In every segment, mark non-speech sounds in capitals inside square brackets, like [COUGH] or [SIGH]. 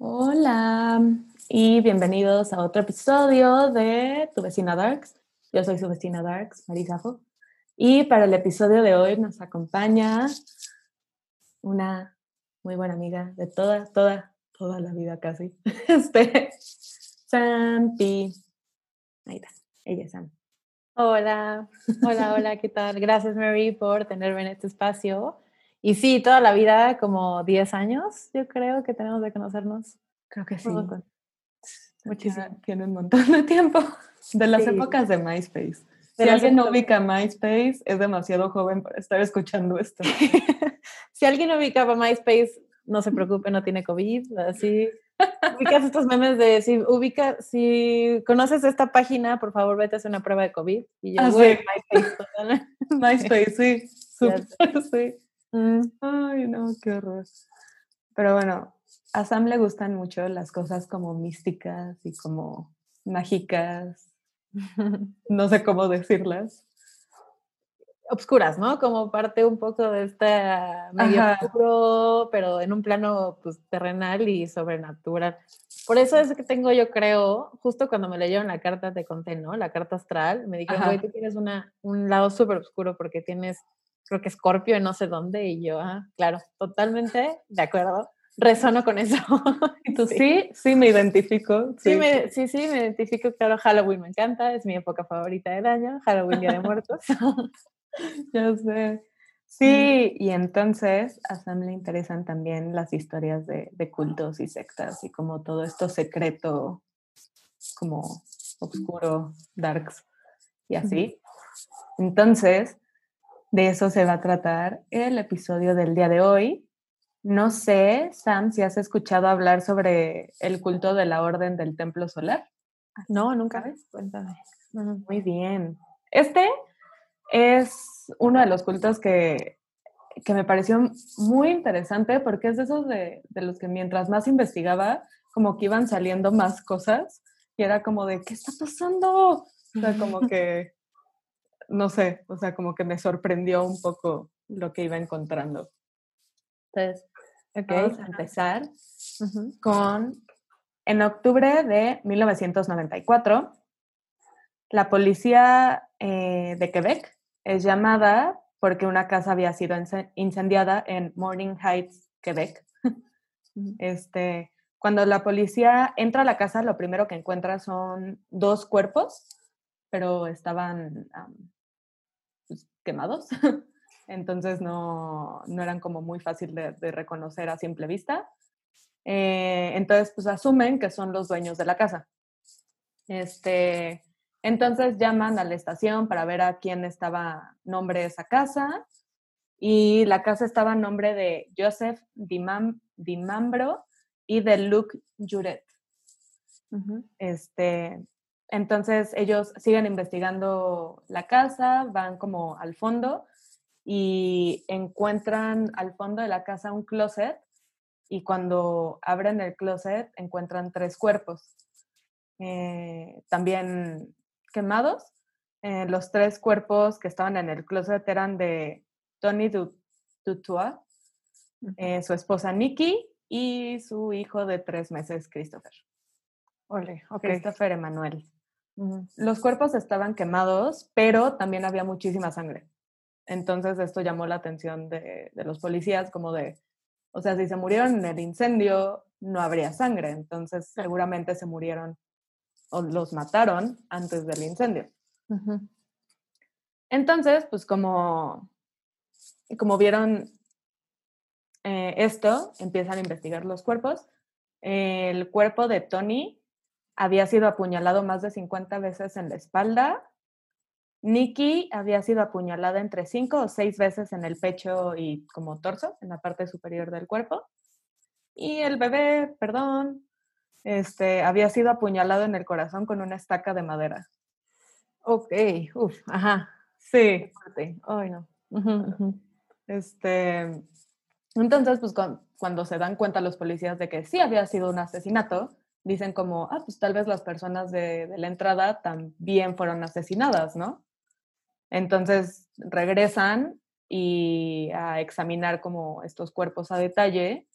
Hola y bienvenidos a otro episodio de Tu vecina Darks. Yo soy su vecina Darks, Marisafo. Y para el episodio de hoy nos acompaña una muy buena amiga de toda, toda, toda la vida casi. [LAUGHS] Este, Sampi. Ahí está, ella es Sam. Hola, hola, [LAUGHS] hola, ¿qué tal? Gracias Mary por tenerme en este espacio. Y sí, toda la vida, como 10 años, yo creo que tenemos de conocernos. Creo que sí. Muchísimo. Tiene un montón de tiempo. [LAUGHS] De las Sí. épocas de MySpace. De Si alguien no ubica MySpace, es demasiado joven para estar escuchando esto. [LAUGHS] si alguien ubicaba MySpace, no se [LAUGHS] preocupe, no tiene COVID, así. Ubicas estos memes de si ubica, si conoces esta página, por favor, vete a hacer una prueba de COVID. Y yo, Ah, sí. MySpace. MySpace, sí. Ya súper, sí. Mm, Ay, no, qué horror. Pero bueno, a Sam le gustan mucho las cosas como místicas y como mágicas. [LAUGHS] No sé cómo decirlas. obscuras, ¿no? Como parte un poco de esta medio Ajá. oscuro, pero en un plano pues, terrenal y sobrenatural. Por eso es que tengo, yo creo, justo cuando me leyeron la carta, te conté, ¿no? La carta astral, me dijeron, güey, tú tienes una, un lado súper oscuro porque tienes, creo que Escorpio en no sé dónde, y yo, ah, claro, totalmente de acuerdo, resono con eso. [LAUGHS] ¿Y tú sí? Sí, me identifico. Sí, me, sí, sí, me identifico, claro, Halloween me encanta, es mi época favorita del año, Halloween, Día de Muertos. [LAUGHS] Ya sé. Sí, y entonces a Sam le interesan también las historias de, de cultos y sectas y como todo esto secreto, como oscuro, darks y así. Entonces, de eso se va a tratar el episodio del día de hoy. No sé, Sam, si has escuchado hablar sobre el culto de la Orden del Templo Solar. No, nunca. ¿Sabes? Cuéntame. Muy bien. Este es uno de los cultos que, que me pareció muy interesante porque es de esos de, de los que mientras más investigaba, como que iban saliendo más cosas y era como de, ¿qué está pasando? O sea, como [LAUGHS] que, no sé, o sea, como que me sorprendió un poco lo que iba encontrando. Entonces, Ok. vamos a empezar con, en octubre de 1994, la policía eh, de Quebec es llamada porque una casa había sido ince- incendiada en Morning Heights, Quebec. [LAUGHS] Este, cuando la policía entra a la casa, lo primero que encuentra son dos cuerpos, pero estaban pues, quemados. [LAUGHS] Entonces no, no eran como muy fácil de, de reconocer a simple vista. Eh, entonces, pues asumen que son los dueños de la casa. Este, entonces llaman a la estación para ver a quién estaba nombre de esa casa. Y la casa estaba a nombre de Joseph Dimam- Dimambro y de Luc Juret. Ujú. Este, entonces ellos siguen investigando la casa, van como al fondo y encuentran al fondo de la casa un closet y cuando abren el closet encuentran tres cuerpos, eh, también quemados. Eh, los tres cuerpos que estaban en el closet eran de Tony Du- Dutoit, Ujú. eh, su esposa Nikki y su hijo de tres meses, Christopher. Ole. Christopher Emanuel. Los cuerpos estaban quemados, pero también había muchísima sangre. Entonces esto llamó la atención de, de los policías como de, o sea, si se murieron en el incendio, no habría sangre. Entonces seguramente se murieron o los mataron antes del incendio. Entonces, pues como, como vieron eh, esto, empiezan a investigar los cuerpos. El cuerpo de Tony había sido apuñalado más de 50 veces en la espalda. Nikki había sido apuñalada entre 5 o 6 veces en el pecho y como torso, en la parte superior del cuerpo. Y el bebé, perdón, este, había sido apuñalado en el corazón con una estaca de madera. Ok, uf, ajá. Sí. Ay, no. Ujú, ujú. Este, entonces, pues cuan- cuando se dan cuenta los policías de que sí había sido un asesinato, dicen como, ah, pues tal vez las personas de, de la entrada también fueron asesinadas, ¿no? Entonces regresan y a examinar como estos cuerpos a detalle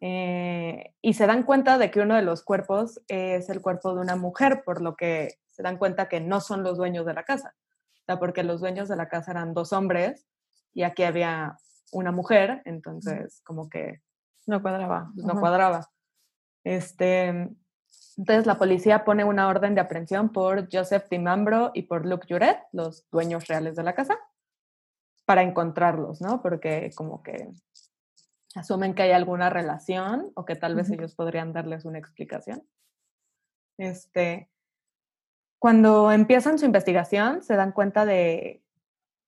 eh, y se dan cuenta de que uno de los cuerpos es el cuerpo de una mujer, por lo que se dan cuenta que no son los dueños de la casa. O sea, porque los dueños de la casa eran dos hombres y aquí había una mujer, entonces como que no cuadraba. Pues, no cuadraba. Este, entonces la policía pone una orden de aprehensión por Joseph Dimambro y por Luke Juret, los dueños reales de la casa, para encontrarlos, ¿no? Porque como que asumen que hay alguna relación o que tal vez ellos podrían darles una explicación. Este, cuando empiezan su investigación, se dan cuenta de,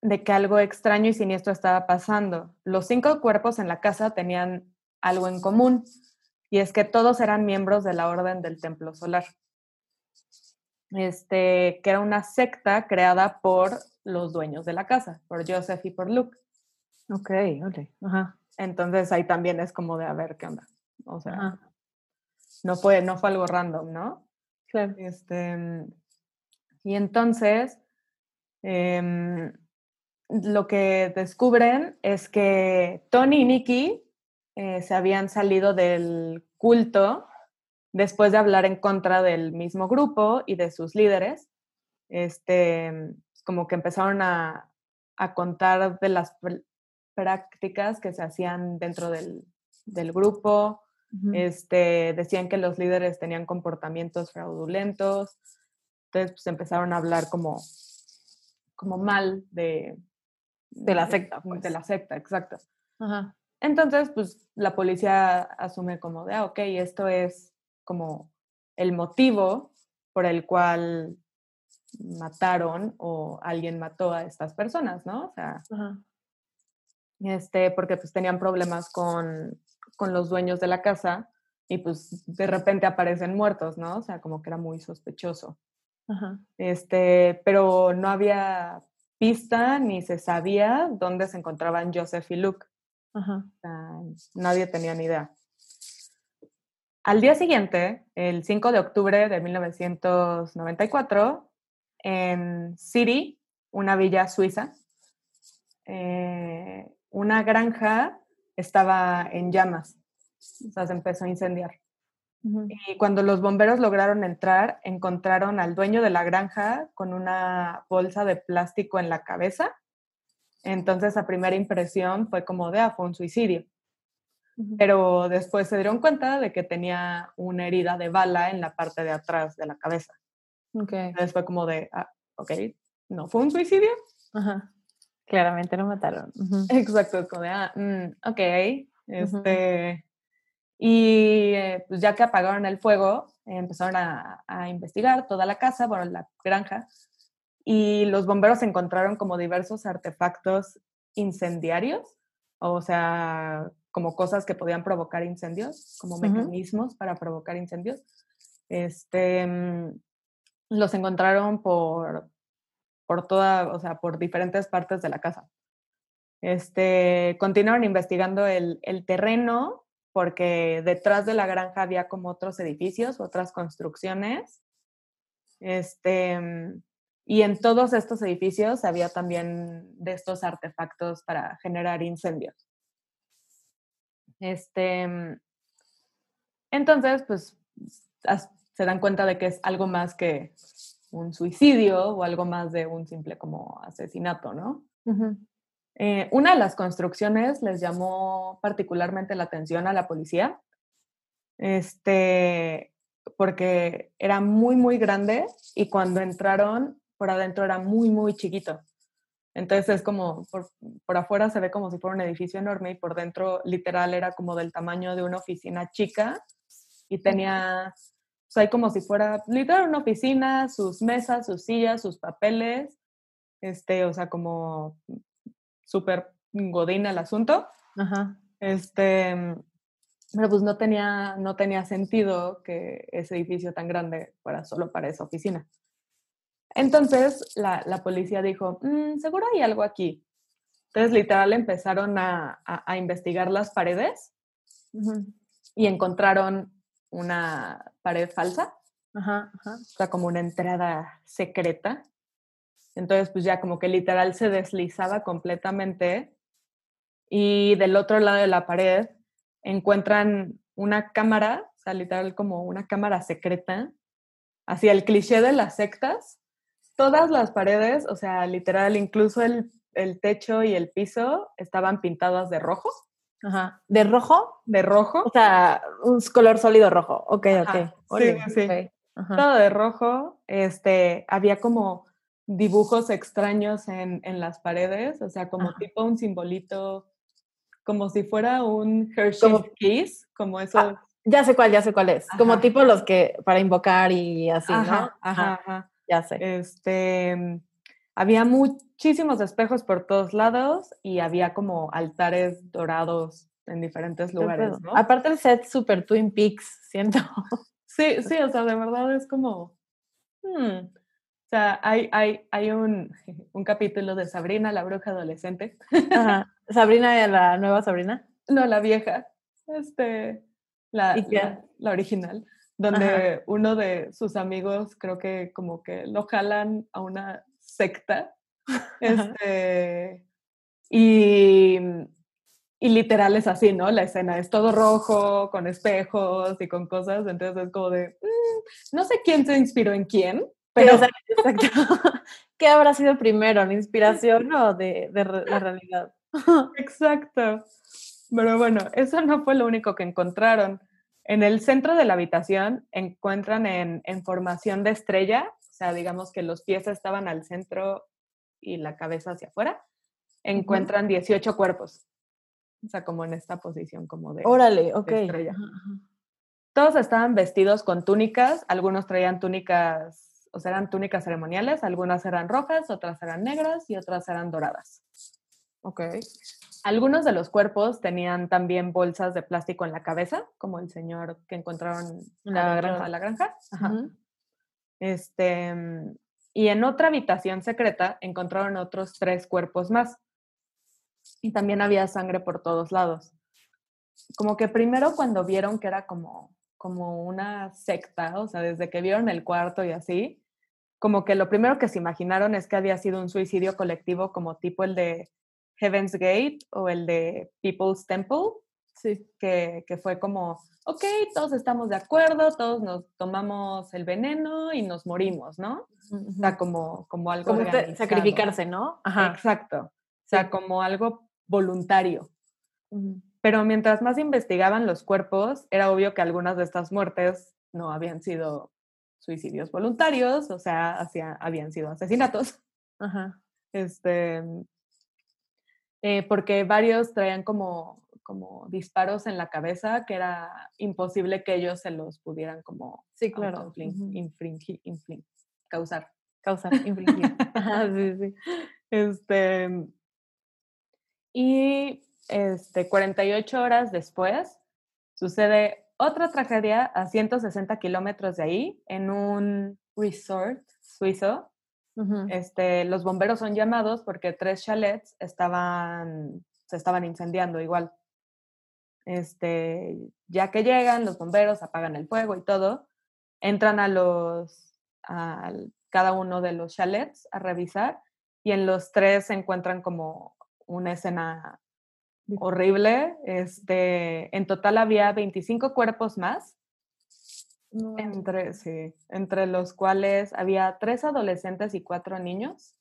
de que algo extraño y siniestro estaba pasando. Los cinco cuerpos en la casa tenían algo en común y es que todos eran miembros de la Orden del Templo Solar, este, que era una secta creada por los dueños de la casa, por Joseph y por Luke. Ok, ok. Ajá. Entonces ahí también es como de a ver qué onda. O sea, no fue, no fue algo random, ¿no? Claro. Este, y entonces, em, lo que descubren es que Tony y Nicky eh, se habían salido del culto después de hablar en contra del mismo grupo y de sus líderes. Este, como que empezaron a, a contar de las prácticas que se hacían dentro del, del grupo. este, decían que los líderes tenían comportamientos fraudulentos. Entonces, pues empezaron a hablar como, como mal de, de la secta. De la secta, exacto. Ajá. Entonces, pues la policía asume como de, ah, ok, esto es como el motivo por el cual mataron o alguien mató a estas personas, ¿no? O sea, este, porque pues tenían problemas con, con los dueños de la casa y pues de repente aparecen muertos, ¿no? O sea, como que era muy sospechoso. Ajá. Este, pero no había pista ni se sabía dónde se encontraban Joseph y Luke nadie tenía ni idea. Al día siguiente, el 5 de octubre de 1994, en City, una villa suiza, eh, una granja estaba en llamas, o sea, se empezó a incendiar. Y cuando los bomberos lograron entrar, encontraron al dueño de la granja con una bolsa de plástico en la cabeza entonces, a primera impresión fue como de, ah, fue un suicidio. Pero después se dieron cuenta de que tenía una herida de bala en la parte de atrás de la cabeza. Okay. Entonces fue como de, ah, ok, ¿no fue un suicidio? Ajá. Claramente lo mataron. Exacto, es como de, ah, mm, ok. Este, Y eh, pues ya que apagaron el fuego, empezaron a, a, investigar toda la casa, bueno, la granja, y los bomberos encontraron como diversos artefactos incendiarios, o sea, como cosas que podían provocar incendios, como mecanismos para provocar incendios. Este, mm, los encontraron por, por toda, o sea, por diferentes partes de la casa. Este, continuaron investigando el, el terreno porque detrás de la granja había como otros edificios, otras construcciones. Este, mm, y en todos estos edificios había también de estos artefactos para generar incendios. Este, mm, entonces, pues se dan cuenta de que es algo más que un suicidio o algo más de un simple como asesinato, ¿no? Eh, una de las construcciones les llamó particularmente la atención a la policía, este, porque era muy, muy grande y cuando entraron por adentro era muy, muy chiquito. Entonces es como, por, por, afuera se ve como si fuera un edificio enorme y por dentro literal era como del tamaño de una oficina chica y tenía, o sea, hay como si fuera literal una oficina, sus mesas, sus sillas, sus papeles, este, o sea, como súper godín el asunto. Ajá. Este, pero pues no tenía, no tenía sentido que ese edificio tan grande fuera solo para esa oficina. Entonces la, la policía dijo, mm, seguro hay algo aquí. Entonces literal empezaron a, a, investigar las paredes y encontraron una pared falsa, ajá, ajá. o sea, como una entrada secreta. Entonces, pues ya como que literal se deslizaba completamente y del otro lado de la pared encuentran una cámara, o sea, literal como una cámara secreta, hacia el cliché de las sectas. Todas las paredes, o sea, literal, incluso el, el techo y el piso estaban pintadas de rojo. Ajá. ¿De rojo? De rojo. O sea, un color sólido rojo. Ok, Ajá, ok. sí, sí. ok. Ajá. todo de rojo. Este, había como dibujos extraños en, en las paredes, o sea, como Ajá. tipo un simbolito, como si fuera un Hershey's Como- Kiss, como eso. Ah, Ya sé cuál, ya sé cuál es. Como tipo los que para invocar y así, ¿no? ajá, ajá. Ya sé. Este, mm, había muchísimos espejos por todos lados y había como altares dorados en diferentes lugares. Aparte el set super Twin Peaks, [LAUGHS] siento. Sí, sí, o sea, de verdad es como. hmm, O sea, hay, hay, hay un, [LAUGHS] un capítulo de Sabrina, la bruja adolescente. Ajá. Sabrina, la nueva Sabrina. No, la vieja. Este. La, ¿Y la, la original. Donde uno de sus amigos creo que como que lo jalan a una secta. Este. Y, y literal es así, ¿no? La escena es todo rojo, con espejos y con cosas. Entonces es como de. "Mm, no sé quién se inspiró en quién, Pero, sea, exacto. [LAUGHS] ¿Qué habrá sido primero, la inspiración o de, la realidad? [LAUGHS] Exacto. Pero bueno, eso no fue lo único que encontraron. En el centro de la habitación encuentran en, en formación de estrella, o sea, digamos que los pies estaban al centro y la cabeza hacia afuera, encuentran 18 cuerpos. O sea, como en esta posición como de... Órale, ok. estrella. Ajá, ajá. Todos estaban vestidos con túnicas, algunos traían túnicas, o sea, eran túnicas ceremoniales, algunas eran rojas, otras eran negras y otras eran doradas. Ok. Algunos de los cuerpos tenían también bolsas de plástico en la cabeza, como el señor que encontraron En la granja. la granja. Ajá. Ujú. Este, mm, y en otra habitación secreta encontraron otros tres cuerpos más. Y también había sangre por todos lados. Como que primero cuando vieron que era como, como una secta, o sea, desde que vieron el cuarto y así, como que lo primero que se imaginaron es que había sido un suicidio colectivo como tipo el de Heaven's Gate o el de People's Temple, Sí. que, que fue como, ok, todos estamos de acuerdo, todos nos tomamos el veneno y nos morimos, ¿no? O sea, como, como algo Como organizado. sacrificarse, ¿no? Ajá. Exacto. O sea, Sí. como algo voluntario. Pero mientras más investigaban los cuerpos, era obvio que algunas de estas muertes no habían sido suicidios voluntarios, o sea, hacia- habían sido asesinatos. Ajá. Este, eh, porque varios traían como, como disparos en la cabeza que era imposible que ellos se los pudieran como Sí, claro. autoinflig- Ujú. infringir- causar. Causar, [LAUGHS] infligir. Ajá, sí, sí. Este, y este, 48 horas después sucede otra tragedia a 160 kilómetros de ahí, en un resort suizo. Este, los bomberos son llamados porque tres chalets estaban, se estaban incendiando igual. Este, ya que llegan, los bomberos apagan el fuego y todo, entran a los, a cada uno de los chalets a revisar y en los tres se encuentran como una escena horrible. Este, en total había 25 cuerpos más, No, entre, sí, entre los cuales había tres adolescentes y cuatro niños.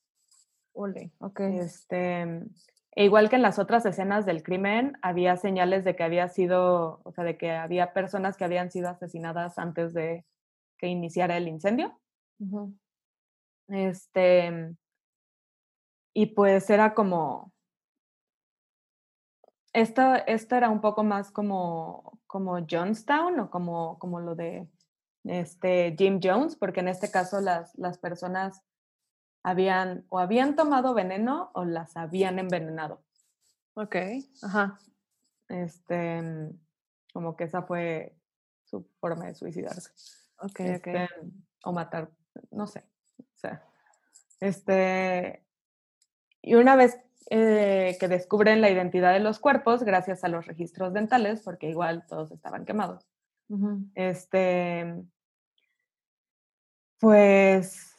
ole, ok. Este, e igual que en las otras escenas del crimen, había señales de que había sido, o sea, de que había personas que habían sido asesinadas antes de que iniciara el incendio. Este, y pues era como, esto, esto era un poco más como, como Jonestown o como, como lo de este Jim Jones, porque en este caso las, las personas habían o habían tomado veneno o las habían envenenado. Ok, ajá. Este, como que esa fue su forma de suicidarse. Ok, este, ok. o matar, no sé. O sea, este, y una vez eh, que descubren la identidad de los cuerpos, gracias a los registros dentales, porque igual todos estaban quemados, este, pues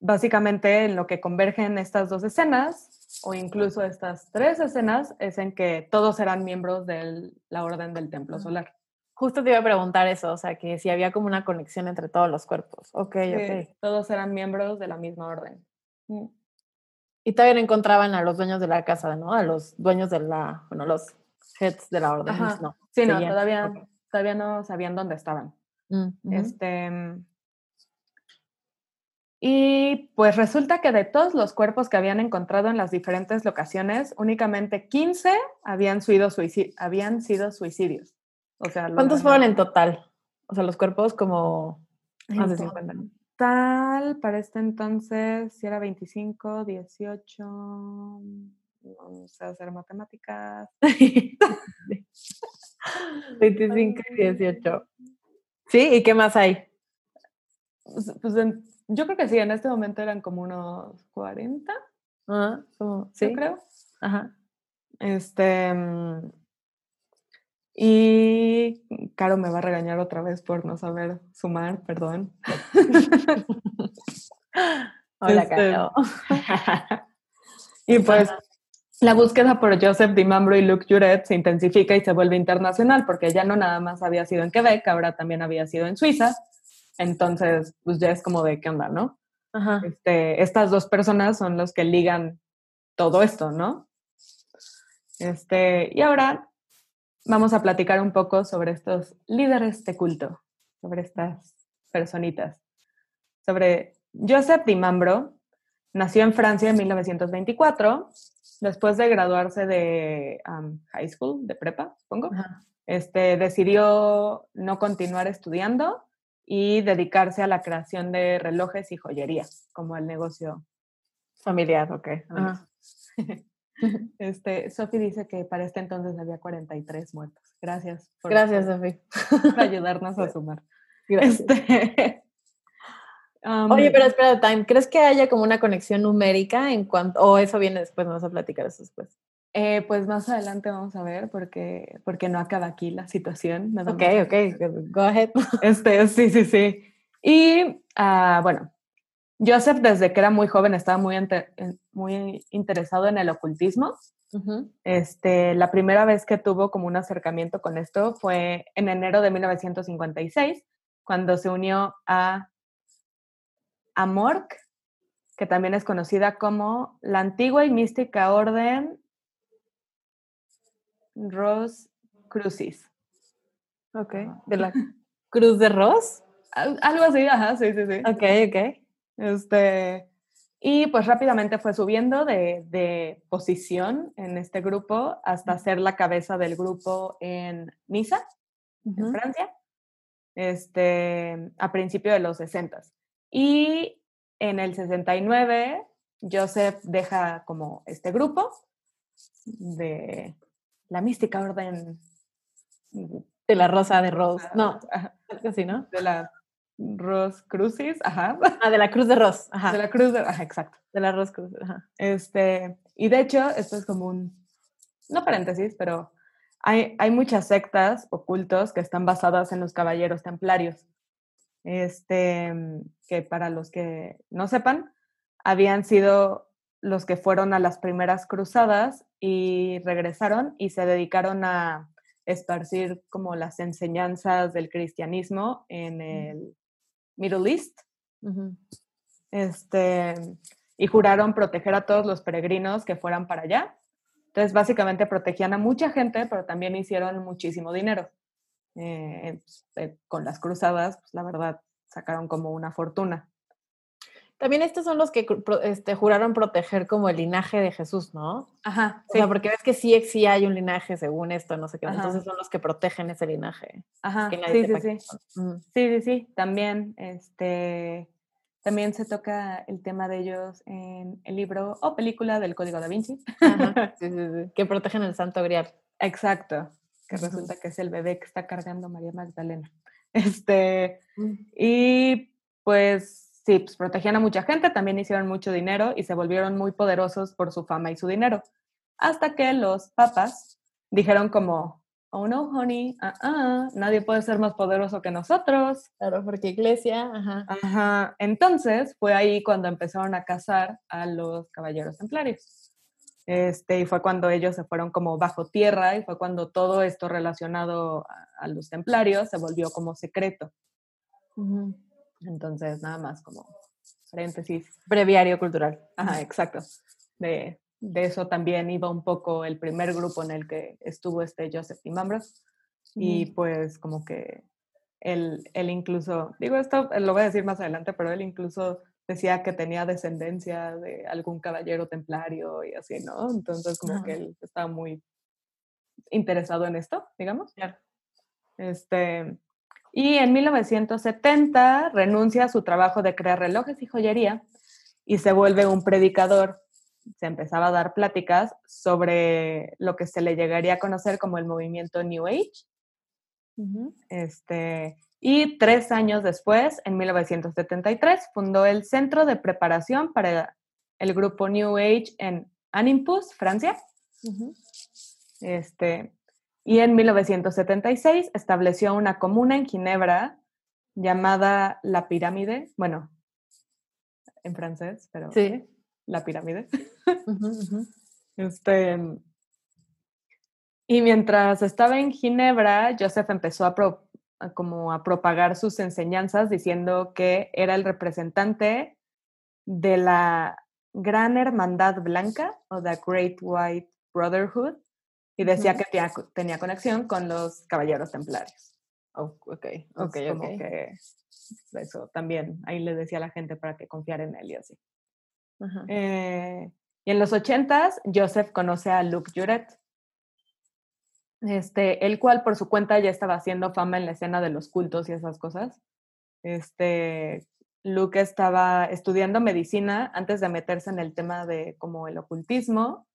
básicamente en lo que convergen estas dos escenas o incluso estas tres escenas es en que todos eran miembros de la Orden del Templo Solar. Justo te iba a preguntar eso, o sea, que si había como una conexión entre todos los cuerpos. Ok, Sí, ok. Todos eran miembros de la misma orden. Y todavía no encontraban a los dueños de la casa, ¿no? A los dueños de la, bueno, los heads de la orden. Ajá. No. Sí, no, todavía, todavía no sabían dónde estaban. Mm. Este, mm, y pues resulta que de todos los cuerpos que habían encontrado en las diferentes locaciones, únicamente 15 habían sido, suici- habían sido suicidios. O sea, ¿Cuántos fueron en total? O sea, los cuerpos como más de En 50. ¿no? total, para este entonces, si era 25, 18, no sé hacer matemáticas. [LAUGHS] 25 y 18. ¿Sí? ¿Y qué más hay? Pues, pues, en- yo creo que sí, en este momento eran como unos 40, Ah, como- yo sí. creo. Ajá. Este. mm, Y Caro me va a regañar otra vez por no saber sumar, perdón. [LAUGHS] Hola, Este, Caro. [LAUGHS] y pues la búsqueda por Joseph Dimambro y Luc Juret se intensifica y se vuelve internacional porque ya no nada más había sido en Quebec, ahora también había sido en Suiza. Entonces, pues ya es como de qué onda, ¿no? Ajá. Este, estas dos personas son los que ligan todo esto, ¿no? Este, y ahora vamos a platicar un poco sobre estos líderes de culto, sobre estas personitas. Sobre Joseph Dimambro, nació en Francia en 1924, después de graduarse de um, high school, de prepa, supongo. Ajá. Este, decidió no continuar estudiando y dedicarse a la creación de relojes y joyería, como el negocio. Familiar, ok. [LAUGHS] [LAUGHS] Este, Sophie dice que para este entonces había 43 muertos. Gracias por, Gracias, Sofi. por ayudarnos a [LAUGHS] sumar. Gracias. Este, um, Oye, pero espera, Time, ¿crees que haya como una conexión numérica en cuanto, o eso viene después, nos vas a platicar eso después? Eh, pues más adelante vamos a ver porque, porque no acaba aquí la situación. nada Ok, más. ok, go ahead. [LAUGHS] Este, sí, sí, sí. Y ah, bueno, Joseph desde que era muy joven estaba muy, muy interesado en el ocultismo. Ujú. Este, la primera vez que tuvo como un acercamiento con esto fue en enero de 1956, cuando se unió a Amorc, que también es conocida como la antigua y mística orden Ros Crucis. Ok, de la [LAUGHS] Cruz de Ross. Al- Algo así, ajá, sí, sí, sí. Ok, ok. Este, y pues rápidamente fue subiendo de, de posición en este grupo hasta ser la cabeza del grupo en Niza, en. Francia, este, a principios de los 60. Y en el 69, Joseph deja como este grupo de la mística orden De la Rosa de Ross. No, así, ¿no? de la Ros Crucis, ajá, Ah, de la Cruz de Ross. Ajá. de la cruz, de, ajá, exacto. De la Ross Cruz. Ajá. Este, y de hecho, esto es como un, no paréntesis, pero hay, hay muchas sectas ocultos que están basadas en los caballeros templarios. Este, que para los que no sepan, habían sido los que fueron a las primeras cruzadas y regresaron y se dedicaron a esparcir como las enseñanzas del cristianismo en el Middle East este, y juraron proteger a todos los peregrinos que fueran para allá. Entonces, básicamente protegían a mucha gente, pero también hicieron muchísimo dinero. Eh, pues, eh, con las cruzadas, pues la verdad, sacaron como una fortuna. También estos son los que este, juraron proteger como el linaje de Jesús, ¿no? Ajá, O sea, porque ves que sí, sí hay un linaje según esto, no sé qué. Ajá. Entonces son los que protegen ese linaje. Ajá, Que nadie sí, sí, sí. Sí, sí, sí. También, este, también se toca el tema de ellos en el libro o película del Código da Vinci. Ajá, [LAUGHS] sí, sí, sí. Que protegen el santo grial. Exacto, que resulta que es el bebé que está cargando María Magdalena. Este, Mm. y pues sí, pues protegían a mucha gente, también hicieron mucho dinero y se volvieron muy poderosos por su fama y su dinero. Hasta que los papas dijeron como, oh no, honey, ah, ah, nadie puede ser más poderoso que nosotros. Claro, porque iglesia, ajá. Ajá. Entonces fue ahí cuando empezaron a cazar a los caballeros templarios. Este, y fue cuando ellos se fueron como bajo tierra y fue cuando todo esto relacionado a, los templarios se volvió como secreto. Entonces, nada más como paréntesis. Breviario cultural. Ajá, exacto. De, de, eso también iba un poco el primer grupo en el que estuvo este Joseph Timambros. Y pues como que él, él incluso, digo esto, lo voy a decir más adelante, pero él incluso decía que tenía descendencia de algún caballero templario y así, ¿no? Entonces como que él estaba muy interesado en esto, digamos. Este, y en 1970 renuncia a su trabajo de crear relojes y joyería y se vuelve un predicador. Se empezaba a dar pláticas sobre lo que se le llegaría a conocer como el movimiento New Age. este, y tres años después, en 1973, fundó el Centro de Preparación para el grupo New Age en Animpus, Francia. este, y en 1976 estableció una comuna en Ginebra llamada La Pirámide, bueno, en francés, pero sí. La Pirámide. Este, y mientras estaba en Ginebra, Joseph empezó a, como a propagar sus enseñanzas diciendo que era el representante de la Gran Hermandad Blanca o The Great White Brotherhood y decía que tenía, conexión con los caballeros templarios. Oh, ok, ok, ok. Que eso también ahí le decía a la gente para que confiara en él y así. Eh, y en los ochentas, Joseph conoce a Luke Juret, este, el cual por su cuenta ya estaba haciendo fama en la escena de los cultos y esas cosas. Este, Luke estaba estudiando medicina antes de meterse en el tema de como el ocultismo.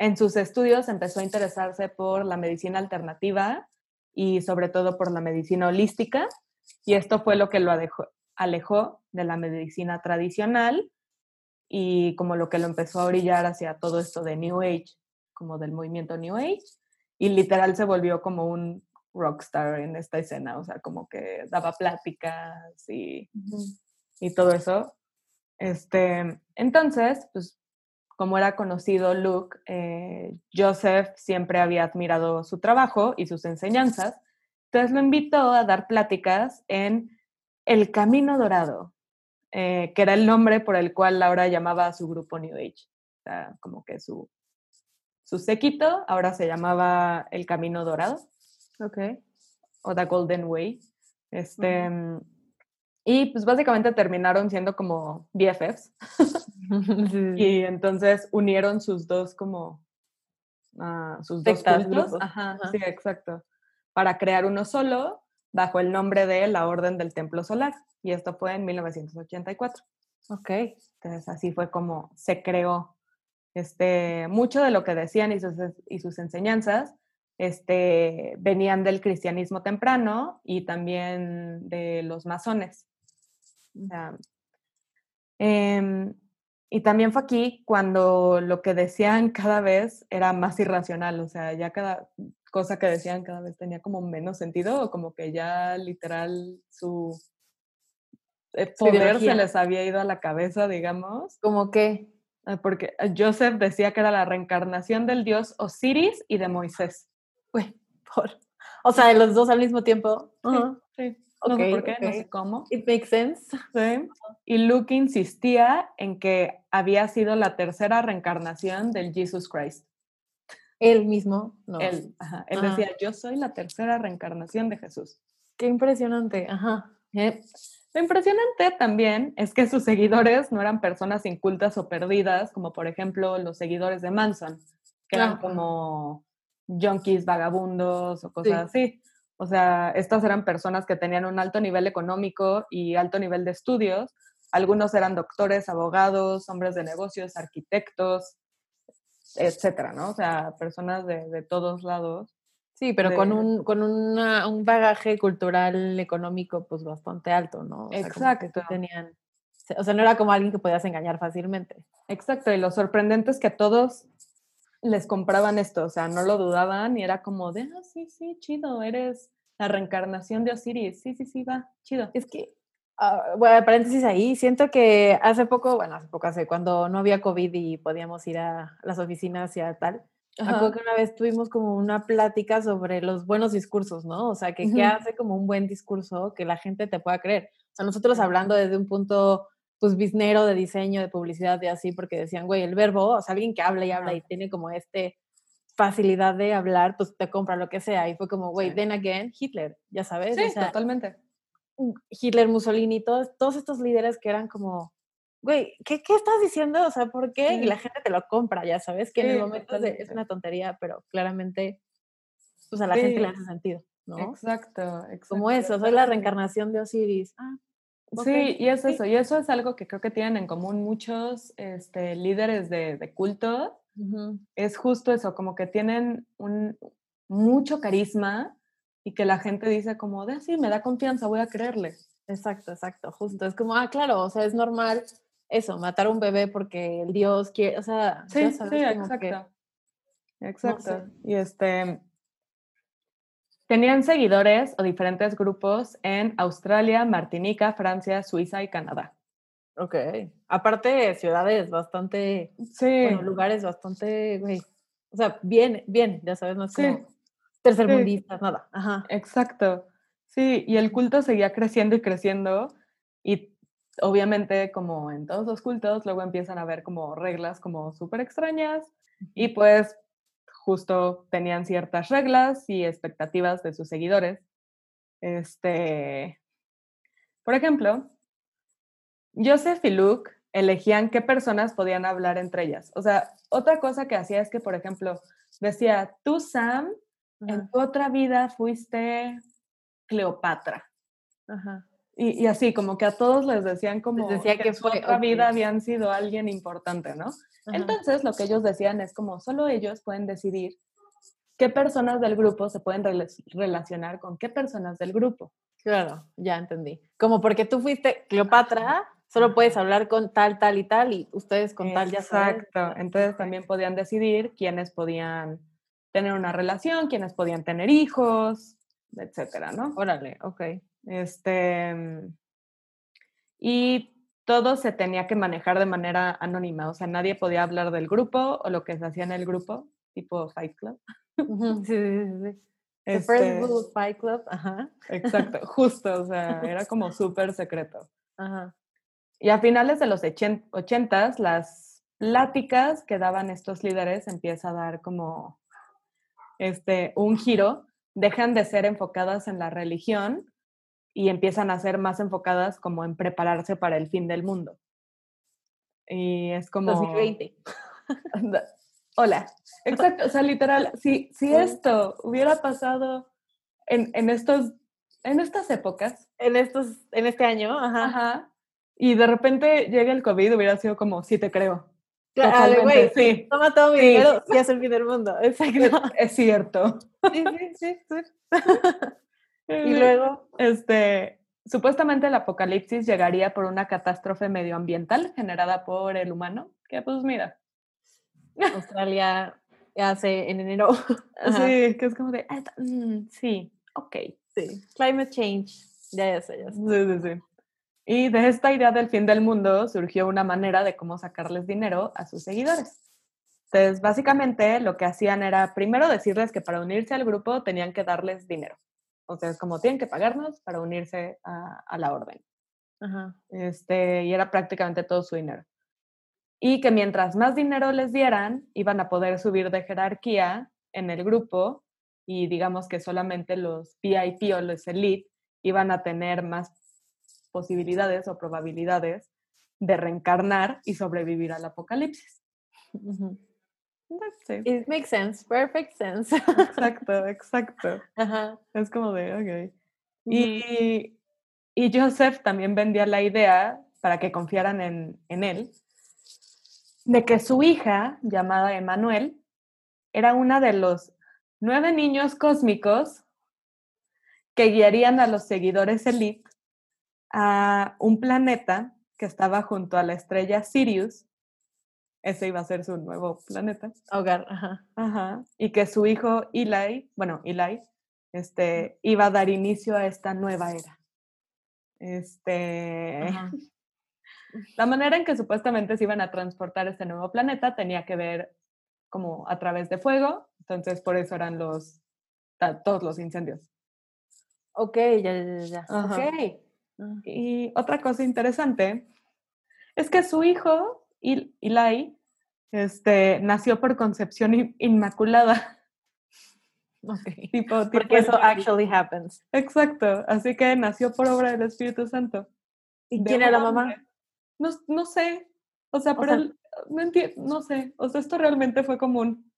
En sus estudios empezó a interesarse por la medicina alternativa y sobre todo por la medicina holística y esto fue lo que lo alejó de la medicina tradicional y como lo que lo empezó a brillar hacia todo esto de New Age, como del movimiento New Age y literal se volvió como un rockstar en esta escena, o sea, como que daba pláticas y, y todo eso. Este, entonces, pues como era conocido Luke, eh, Joseph siempre había admirado su trabajo y sus enseñanzas, entonces lo invitó a dar pláticas en El Camino Dorado, eh, que era el nombre por el cual Laura llamaba a su grupo New Age, o sea, como que su, su séquito ahora se llamaba El Camino Dorado. Ok. O The Golden Way. Este, Y pues básicamente terminaron siendo como BFFs. [LAUGHS] y entonces unieron sus dos como... Uh, sus dos cultos. Ajá, sí, exacto. Para crear uno solo bajo el nombre de la Orden del Templo Solar. Y esto fue en 1984. Ok. Entonces así fue como se creó este, mucho de lo que decían y sus, y sus enseñanzas este, venían del cristianismo temprano y también de los masones. Em, y también fue aquí cuando lo que decían cada vez era más irracional, o sea, ya cada cosa que decían cada vez tenía como menos sentido, o como que ya literal su eh, poder se les había ido a la cabeza, digamos. Como que Ah, porque Joseph decía que era la reencarnación del dios Osiris y de Moisés. Uy, por... O sea, de los dos al mismo tiempo. Sí, No sé por qué, no sé cómo. It makes sense. Sí. Y Luke insistía en que había sido la tercera reencarnación del Jesus Christ. Él mismo, no. Él, él decía, yo soy la tercera reencarnación de Jesús. Qué impresionante, ajá. Eh, lo impresionante también es que sus seguidores no eran personas incultas o perdidas, como por ejemplo los seguidores de Manson, que eran como junkies, vagabundos o cosas así. O sea, estas eran personas que tenían un alto nivel económico y alto nivel de estudios. Algunos eran doctores, abogados, hombres de negocios, arquitectos, etcétera, ¿no? O sea, personas de, de todos lados. Sí, pero con, un, con un bagaje cultural, económico, pues bastante alto, ¿no? O Exacto. tenían, o sea, no era como alguien que podías engañar fácilmente. Exacto, y lo sorprendente es que todos les compraban esto, o sea, no lo dudaban y era como de, ah, sí, sí, chido, eres la reencarnación de Osiris, sí, sí, sí, va, chido. Es que Ah, bueno, paréntesis ahí, siento que hace poco, bueno, hace poco, hace cuando no había COVID y podíamos ir a las oficinas y a tal, Acuerdo que una vez tuvimos como una plática sobre los buenos discursos, ¿no? O sea, que qué hace como un buen discurso que la gente te pueda creer. O sea, nosotros hablando desde un punto, pues, biznero de diseño, de publicidad, y así, porque decían, güey, el verbo, o sea, alguien que habla y habla y tiene como este facilidad de hablar, pues te compra lo que sea. Y fue como, güey, then again, Hitler, ya sabes. Sí, totalmente. Hitler, Mussolini, todos, todos estos líderes que eran como güey, ¿qué, ¿qué, estás diciendo? O sea, ¿por qué? Y la gente te lo compra, ya sabes, que en el momento es una tontería, pero claramente, pues a la gente le hace sentido, ¿no? Exacto, exacto. Como eso, soy la reencarnación de Osiris. Ah, Sí, y es eso, y eso es algo que creo que tienen en común muchos este, líderes de, de culto. Es justo eso, como que tienen un, mucho carisma y que la gente dice como, de así, me da confianza, voy a creerle. Exacto, exacto, justo. Es como, ah, claro, o sea, es normal eso, matar a un bebé porque el Dios quiere, o sea, sí, sí, exacto. exacto. Y este, tenían seguidores o diferentes grupos en Australia, Martinica, Francia, Suiza y Canadá. Ok. Aparte, ciudades bastante, sí. bueno, lugares bastante, güey, o sea, bien, bien, ya sabes, no es como tercermundistas, nada. Ajá. Exacto. Sí, y el culto seguía creciendo y creciendo y obviamente como en todos los cultos luego empiezan a haber como reglas como súper extrañas y pues justo tenían ciertas reglas y expectativas de sus seguidores. Este, por ejemplo, Joseph y Luke elegían qué personas podían hablar entre ellas. O sea, otra cosa que hacía es que, por ejemplo, decía, tú, Sam, en tu otra vida fuiste Cleopatra. Ajá. Y, así, como que a todos les decían como decía que, en su otra vida habían sido alguien importante, ¿no? Entonces, lo que ellos decían es como solo ellos pueden decidir qué personas del grupo se pueden relacionar con qué personas del grupo. Claro, ya entendí. Como porque tú fuiste Cleopatra, solo puedes hablar con tal, tal y tal, y ustedes con tal ya saben. Exacto. Entonces también podían decidir quiénes podían tener una relación, quiénes podían tener hijos, etcétera, ¿no? Órale, ok. Este, y todo se tenía que manejar de manera anónima, o sea, nadie podía hablar del grupo o lo que se hacía en el grupo, tipo Fight Club. Sí, sí, sí. The first este Fight Club, ajá. Exacto, justo, o sea, era como súper secreto. Ajá. Y a finales de los ochentas, las pláticas que daban estos líderes empieza a dar como este, un giro, dejan de ser enfocadas en la religión y empiezan a ser más enfocadas como en prepararse para el fin del mundo. Y es como... 2020. [LAUGHS] Hola. Exacto, o sea, literal, si, si esto hubiera pasado en, en, estos, en estas épocas. En, estos, en este año, ajá. ajá. Y de repente llega el COVID, hubiera sido como, sí te creo. Claro, güey, sí. Toma todo mi dinero y hace el fin del mundo. [LAUGHS] Exacto. Es, cierto. Sí, sí, sí. sí. [LAUGHS] Y luego, este, supuestamente el apocalipsis llegaría por una catástrofe medioambiental generada por el humano, que pues mira. Australia [LAUGHS] hace en enero. Sí, que es como de, ah, mm, sí, ok. Sí, climate change. Ya, ya sé, ya sé. Sí, sí, sí. Y de esta idea del fin del mundo surgió una manera de cómo sacarles dinero a sus seguidores. Entonces, básicamente lo que hacían era primero decirles que para unirse al grupo tenían que darles dinero. O sea, es como tienen que pagarnos para unirse a, la orden. Este, y era prácticamente todo su dinero. Y que mientras más dinero les dieran, iban a poder subir de jerarquía en el grupo y digamos que solamente los VIP o los elite iban a tener más posibilidades o probabilidades de reencarnar y sobrevivir al apocalipsis. Sí. It makes sense, perfect sense. [LAUGHS] Exacto, exacto. Es como de, ok. y, y, Joseph también vendía la idea, para que confiaran en, en él, de que su hija, llamada Emanuel, era una de los nueve niños cósmicos que guiarían a los seguidores elite a un planeta que estaba junto a la estrella Sirius ese iba a ser su nuevo planeta. Hogar, ajá. Ajá. Y que su hijo Eli, bueno, Eli, este, iba a dar inicio a esta nueva era. Este, [LAUGHS] la manera en que supuestamente se iban a transportar este nuevo planeta tenía que ver como a través de fuego, entonces por eso eran los todos los incendios. Ok, ya, ya, ya. Ok. Y otra cosa interesante es que su hijo, Eli, este, nació por concepción inmaculada. [LAUGHS] Okay. Tipo, Porque eso actually happens. Exacto, así que nació por obra del Espíritu Santo. ¿Y quién era la mamá? No, no sé, o sea, pero no entiendo, no sé, o sea, esto realmente fue como un...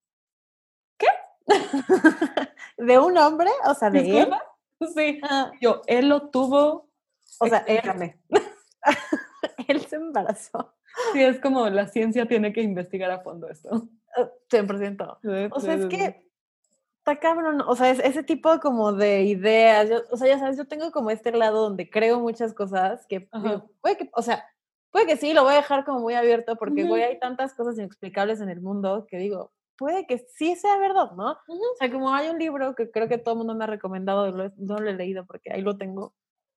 ¿Qué? [LAUGHS] ¿De un hombre? O sea, ¿de él? Sí, ah. yo, él lo tuvo... O sea, él... [LAUGHS] él se embarazó. Sí, es como la ciencia tiene que investigar a fondo esto. 100%. O sea, es que está cabrón, o sea, es ese tipo como de ideas, o sea, ya sabes, yo tengo como este lado donde creo muchas cosas que, puede que, o sea, puede que sí, lo voy a dejar como muy abierto porque, güey, hay tantas cosas inexplicables en el mundo que digo, puede que sí sea verdad, ¿no? O sea, como hay un libro que creo que todo el mundo me ha recomendado, no lo he leído porque ahí lo tengo,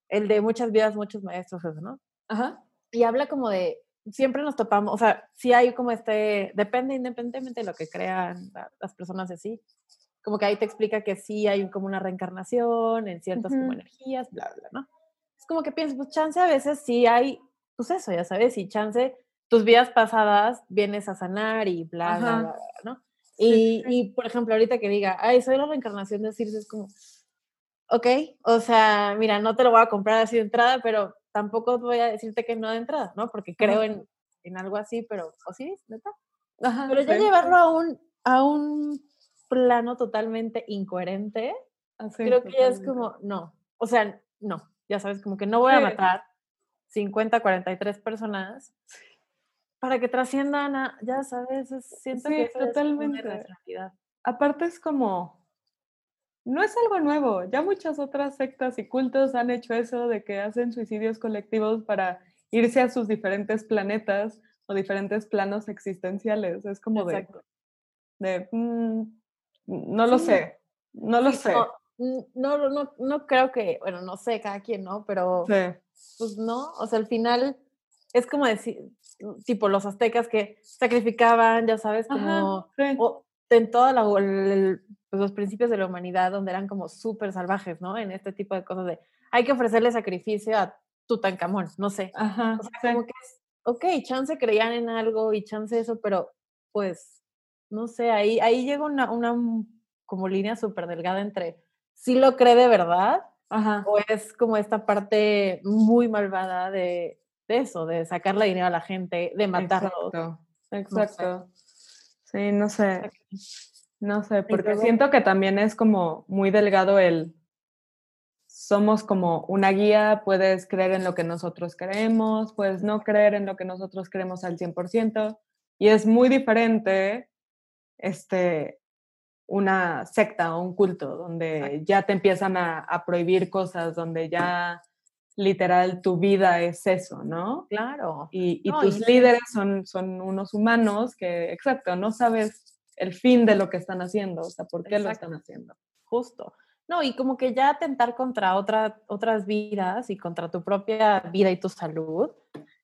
el de Muchas vidas, muchos maestros, ¿no? Ajá. Y habla como de, siempre nos topamos, o sea, sí hay como este, depende independientemente de lo que crean las personas de sí, como que ahí te explica que sí hay como una reencarnación en ciertas como energías, bla, bla, ¿no? Es como que piensas, pues chance a veces sí hay, pues eso, ya sabes, y chance tus vidas pasadas vienes a sanar y bla, bla, bla, ¿no? Y, y, por ejemplo, ahorita que diga, ay, soy la reencarnación de Circe, es como, ok, o sea, mira, no te lo voy a comprar así de entrada, pero tampoco voy a decirte que no de entrada, ¿no? Porque creo en, en, algo así, pero, ¿o sí? ¿Neta? Ajá, pero ya llevarlo a un, a un plano totalmente incoherente, creo que ya es como, no, o sea, no, ya sabes, como que no voy a matar 50, 43 personas para que trasciendan a, ya sabes, siento que eso totalmente. Es Aparte es como, no es algo nuevo, ya muchas otras sectas y cultos han hecho eso de que hacen suicidios colectivos para irse a sus diferentes planetas o diferentes planos existenciales. Es como de, de mm, no lo sé, no lo sé. No, no, no, creo que, bueno, no sé, cada quien, ¿no? Pero, pues no, o sea, al final es como decir, tipo los aztecas que sacrificaban, ya sabes, como en todos pues, los principios de la humanidad, donde eran como súper salvajes, ¿no? En este tipo de cosas de, hay que ofrecerle sacrificio a Tutankamón, no sé. Ajá, o sea, como que es, ok, chance creían en algo y chance eso, pero pues no sé, ahí, ahí llega una, una como línea súper delgada entre si lo cree de verdad o es como esta parte muy malvada de, eso, de sacarle dinero a la gente, de matarlos. Exacto, exacto. Sí, no sé. No sé, porque siento que también es como muy delgado el somos como una guía, puedes creer en lo que nosotros creemos, puedes no creer en lo que nosotros creemos al 100%, y es muy diferente este, una secta o un culto donde ya te empiezan a, prohibir cosas, donde ya literal tu vida es eso, ¿no? Claro. Y, tus líderes son, son unos humanos que, exacto, no sabes el fin de lo que están haciendo, o sea, por qué lo están haciendo. Justo. No, y como que ya atentar contra otra, otras vidas y contra tu propia vida y tu salud,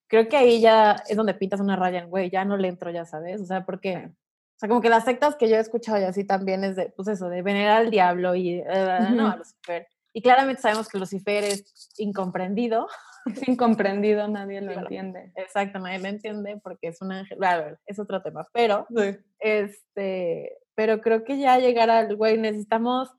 creo que ahí ya es donde pintas una raya en, güey, ya no le entro, ya sabes, o sea, porque sea, como que las sectas que yo he escuchado y así también es de, pues eso, de venerar al diablo y, eh, no, a Lucifer. Y claramente sabemos que Lucifer es incomprendido. [LAUGHS] Es incomprendido, nadie lo entiende. Exacto, nadie lo entiende porque es un ángel. Claro, es otro tema. Pero, este, pero creo que ya llegar al güey necesitamos,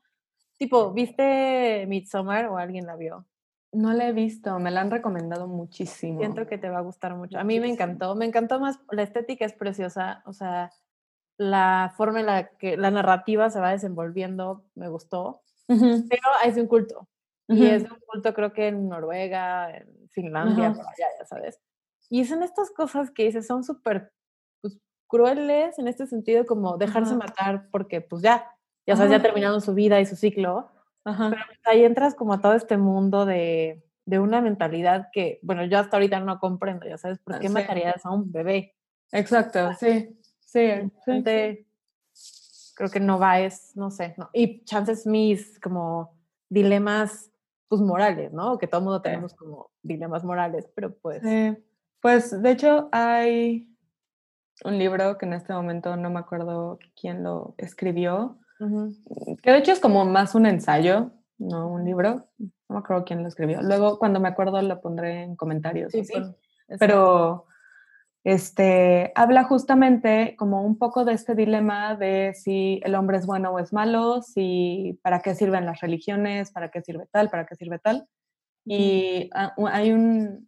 tipo, ¿viste Midsommar o alguien la vio? No la he visto, me la han recomendado muchísimo. Siento que te va a gustar mucho. A mí me encantó, me encantó más, la estética es preciosa, o sea, la forma en la que la narrativa se va desenvolviendo me gustó, pero es un culto. Y es de un culto creo que en Noruega, en Finlandia, por allá, ya sabes. Y son estas cosas que dices, son súper pues, crueles en este sentido, como dejarse matar porque pues ya, ya sabes, ya terminaron su vida y su ciclo. Pero pues, ahí entras como a todo este mundo de, de, una mentalidad que, bueno, yo hasta ahorita no comprendo, ya sabes, ¿por qué matarías a un bebé? Exacto, sí. Sí, creo que no va, es, no sé, no. y chances mis como dilemas pues morales, ¿no? Que todo el mundo tenemos como dilemas morales, pero pues... Sí. Pues de hecho hay un libro que en este momento no me acuerdo quién lo escribió, que de hecho es como más un ensayo, no un libro, no me acuerdo quién lo escribió. Luego cuando me acuerdo lo pondré en comentarios. Sí, pero este, habla justamente como un poco de este dilema de si el hombre es bueno o es malo, si para qué sirven las religiones, para qué sirve tal, para qué sirve tal. Y hay un,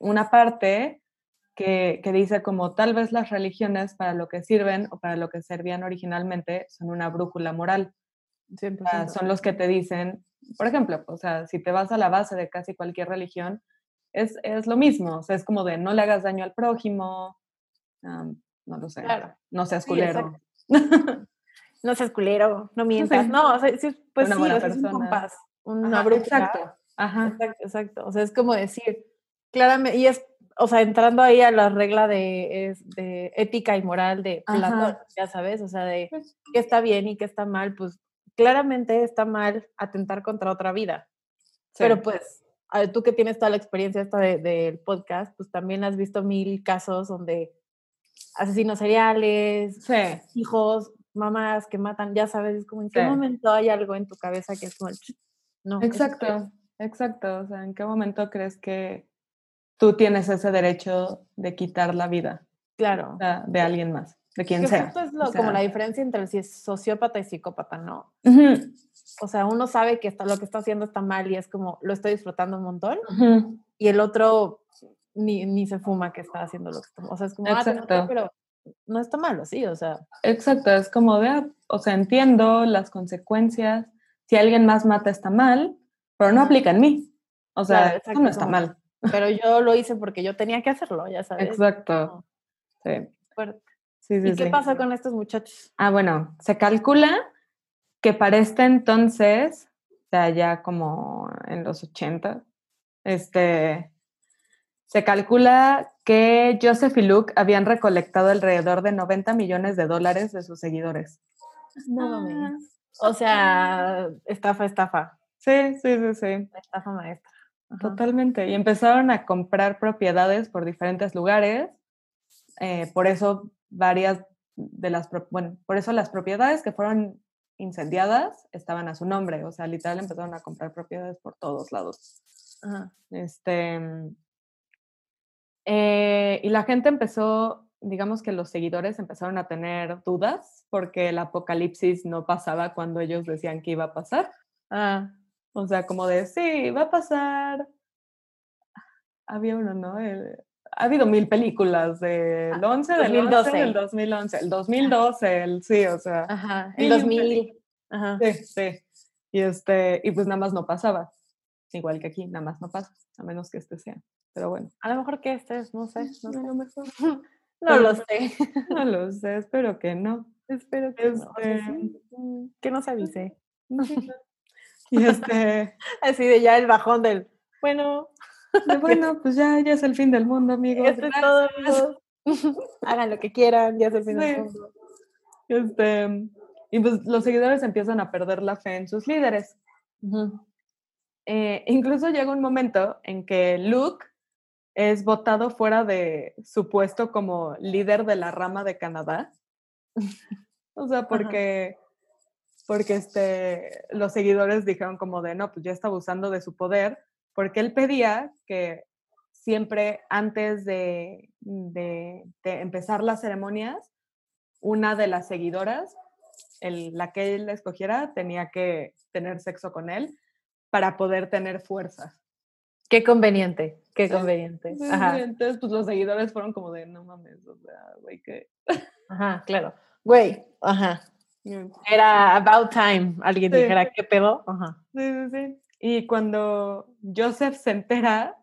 una parte que, dice como tal vez las religiones para lo que sirven o para lo que servían originalmente son una brújula moral. son los que te dicen, por ejemplo, o sea, si te vas a la base de casi cualquier religión, es, es lo mismo, o sea, es como de no le hagas daño al prójimo, no lo sé, [LAUGHS] no seas culero. no seas culero, no mientas, no, o sea, pues una sí, es un compás, una brújula. Exacto. Ajá. Exacto, exacto, o sea, es como decir, claramente, y es o sea, entrando ahí a la regla de, ética y moral de Platón, ya sabes, o sea, de pues qué está bien y qué está mal, pues claramente está mal atentar contra otra vida. Pero pues, tú que tienes toda la experiencia esta del podcast, pues también has visto mil casos donde asesinos seriales, hijos, mamás que matan, ya sabes, es como en qué momento hay algo en tu cabeza que es como, no. Exacto, exacto, o sea, en qué momento crees que tú tienes ese derecho de quitar la vida claro. de, alguien más, de quien sea. Esto es como la diferencia entre si es sociópata y psicópata, ¿no? O sea, uno sabe que está, lo que está haciendo está mal y es como, lo estoy disfrutando un montón, y el otro ni, ni, se fuma que está haciendo lo que está O sea, es como, ah, Exacto. pero no está malo, sí, o sea. Exacto, es como de, ah, o sea, entiendo las consecuencias. Si alguien más mata está mal, pero no aplica en mí. O sea, no está mal pero yo lo hice porque yo tenía que hacerlo, ya sabes. Exacto. Sí. Sí, sí, ¿Y qué pasa con estos muchachos? Ah, bueno, se calcula que para este entonces, o sea, ya como en los 80, este, se calcula que Joseph y Luke habían recolectado alrededor de 90 millones de dólares de sus seguidores. No, ah. O sea, estafa, estafa. Sí, sí, sí, sí. Estafa maestra. Totalmente. Y empezaron a comprar propiedades por diferentes lugares. Eh, por eso varias de las, bueno, por eso las propiedades que fueron incendiadas estaban a su nombre. O sea, literal empezaron a comprar propiedades por todos lados. Este, eh, y la gente empezó, digamos que los seguidores empezaron a tener dudas porque el apocalipsis no pasaba cuando ellos decían que iba a pasar. Ah. O sea, como de, sí, va a pasar. Había uno, ¿no? Ha habido mil películas del 11, del 2012. del 2011, el 2012, el, sí, o sea. Ajá, el 2000. Ajá. Sí, sí. Y, este, y pues nada más no pasaba. Igual que aquí, nada más no pasa, a menos que este sea. Pero bueno. A lo mejor que este es, no sé. No, sé. lo mejor. [LAUGHS] no lo sé. [LAUGHS] No lo sé, espero que no. Espero que no. Este mm, que no se avise. [LAUGHS] Y este. Así de ya el bajón del. Bueno. Bueno, pues ya, ya es el fin del mundo, [LAUGHS] amigos. Todo, [LAUGHS] Hagan lo que quieran, ya es el fin del mundo. Este, y pues los seguidores empiezan a perder la fe en sus líderes. Eh, incluso llega un momento en que Luke es votado fuera de su puesto como líder de la rama de Canadá. [LAUGHS] o sea, porque porque este, los seguidores dijeron como de, no, pues ya está abusando de su poder, porque él pedía que siempre antes de, de, empezar las ceremonias, una de las seguidoras, el, la que él escogiera, tenía que tener sexo con él para poder tener fuerza. Qué conveniente, qué conveniente. Ajá. Entonces, pues los seguidores fueron como de, no mames, o sea, güey, que... Ajá, claro. Güey, ajá. Era about time, alguien dijera, ¿qué pedo? Sí, sí, sí. Y cuando Joseph se entera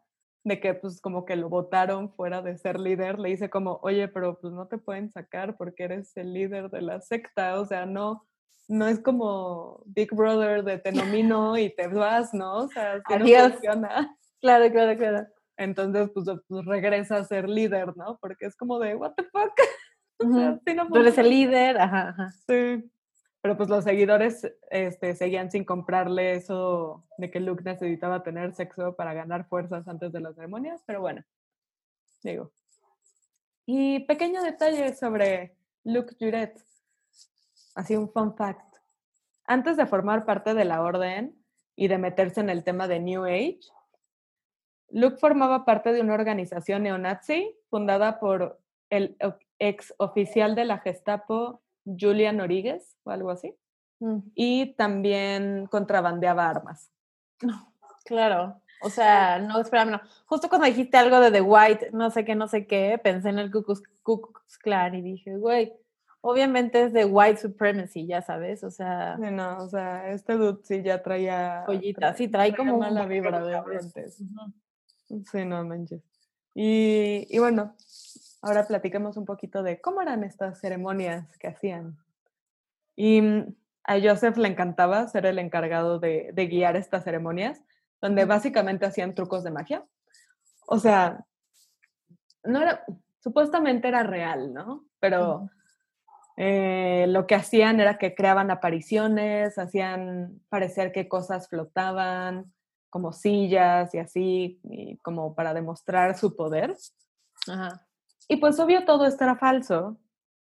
de que pues como que lo votaron fuera de ser líder, le dice como, oye, pero pues no te pueden sacar porque eres el líder de la secta, o sea, no, no es como Big Brother de te nomino y te vas, ¿no? O sea, si no funciona. Claro, claro, claro. Entonces, pues, pues, regresa a ser líder, ¿no? Porque es como de, what the fuck. [LAUGHS] Tú eres el líder, ajá, ajá. Sí. Pero pues los seguidores este, seguían sin comprarle eso de que Luke necesitaba tener sexo para ganar fuerzas antes de las ceremonias, pero bueno, digo. Y pequeño detalle sobre Luke Juret, así un fun fact. Antes de formar parte de la orden y de meterse en el tema de New Age, Luke formaba parte de una organización neonazi fundada por el ex oficial de la Gestapo, Julian Origues, o algo así, Mm, y también contrabandeaba armas. Claro. O sea, no, espérame, no. Justo cuando dijiste algo de The White, no sé qué, no sé qué, pensé en el Ku Klux Klan y dije, güey, obviamente es de White Supremacy, ya sabes, o sea, Sí, No, o sea, este dude sí ya traía... joyita, sí, trae como un mala vibra de antes. Ujú. Sí, no manches. Y, y bueno, ahora platiquemos un poquito de cómo eran estas ceremonias que hacían. Y mm, a Joseph le encantaba ser el encargado de, de guiar estas ceremonias, donde básicamente hacían trucos de magia. O sea, no era, supuestamente era real, ¿no? Pero eh, lo que hacían era que creaban apariciones, hacían parecer que cosas flotaban, como sillas y así, y como para demostrar su poder. Ajá. Y pues obvio todo esto era falso.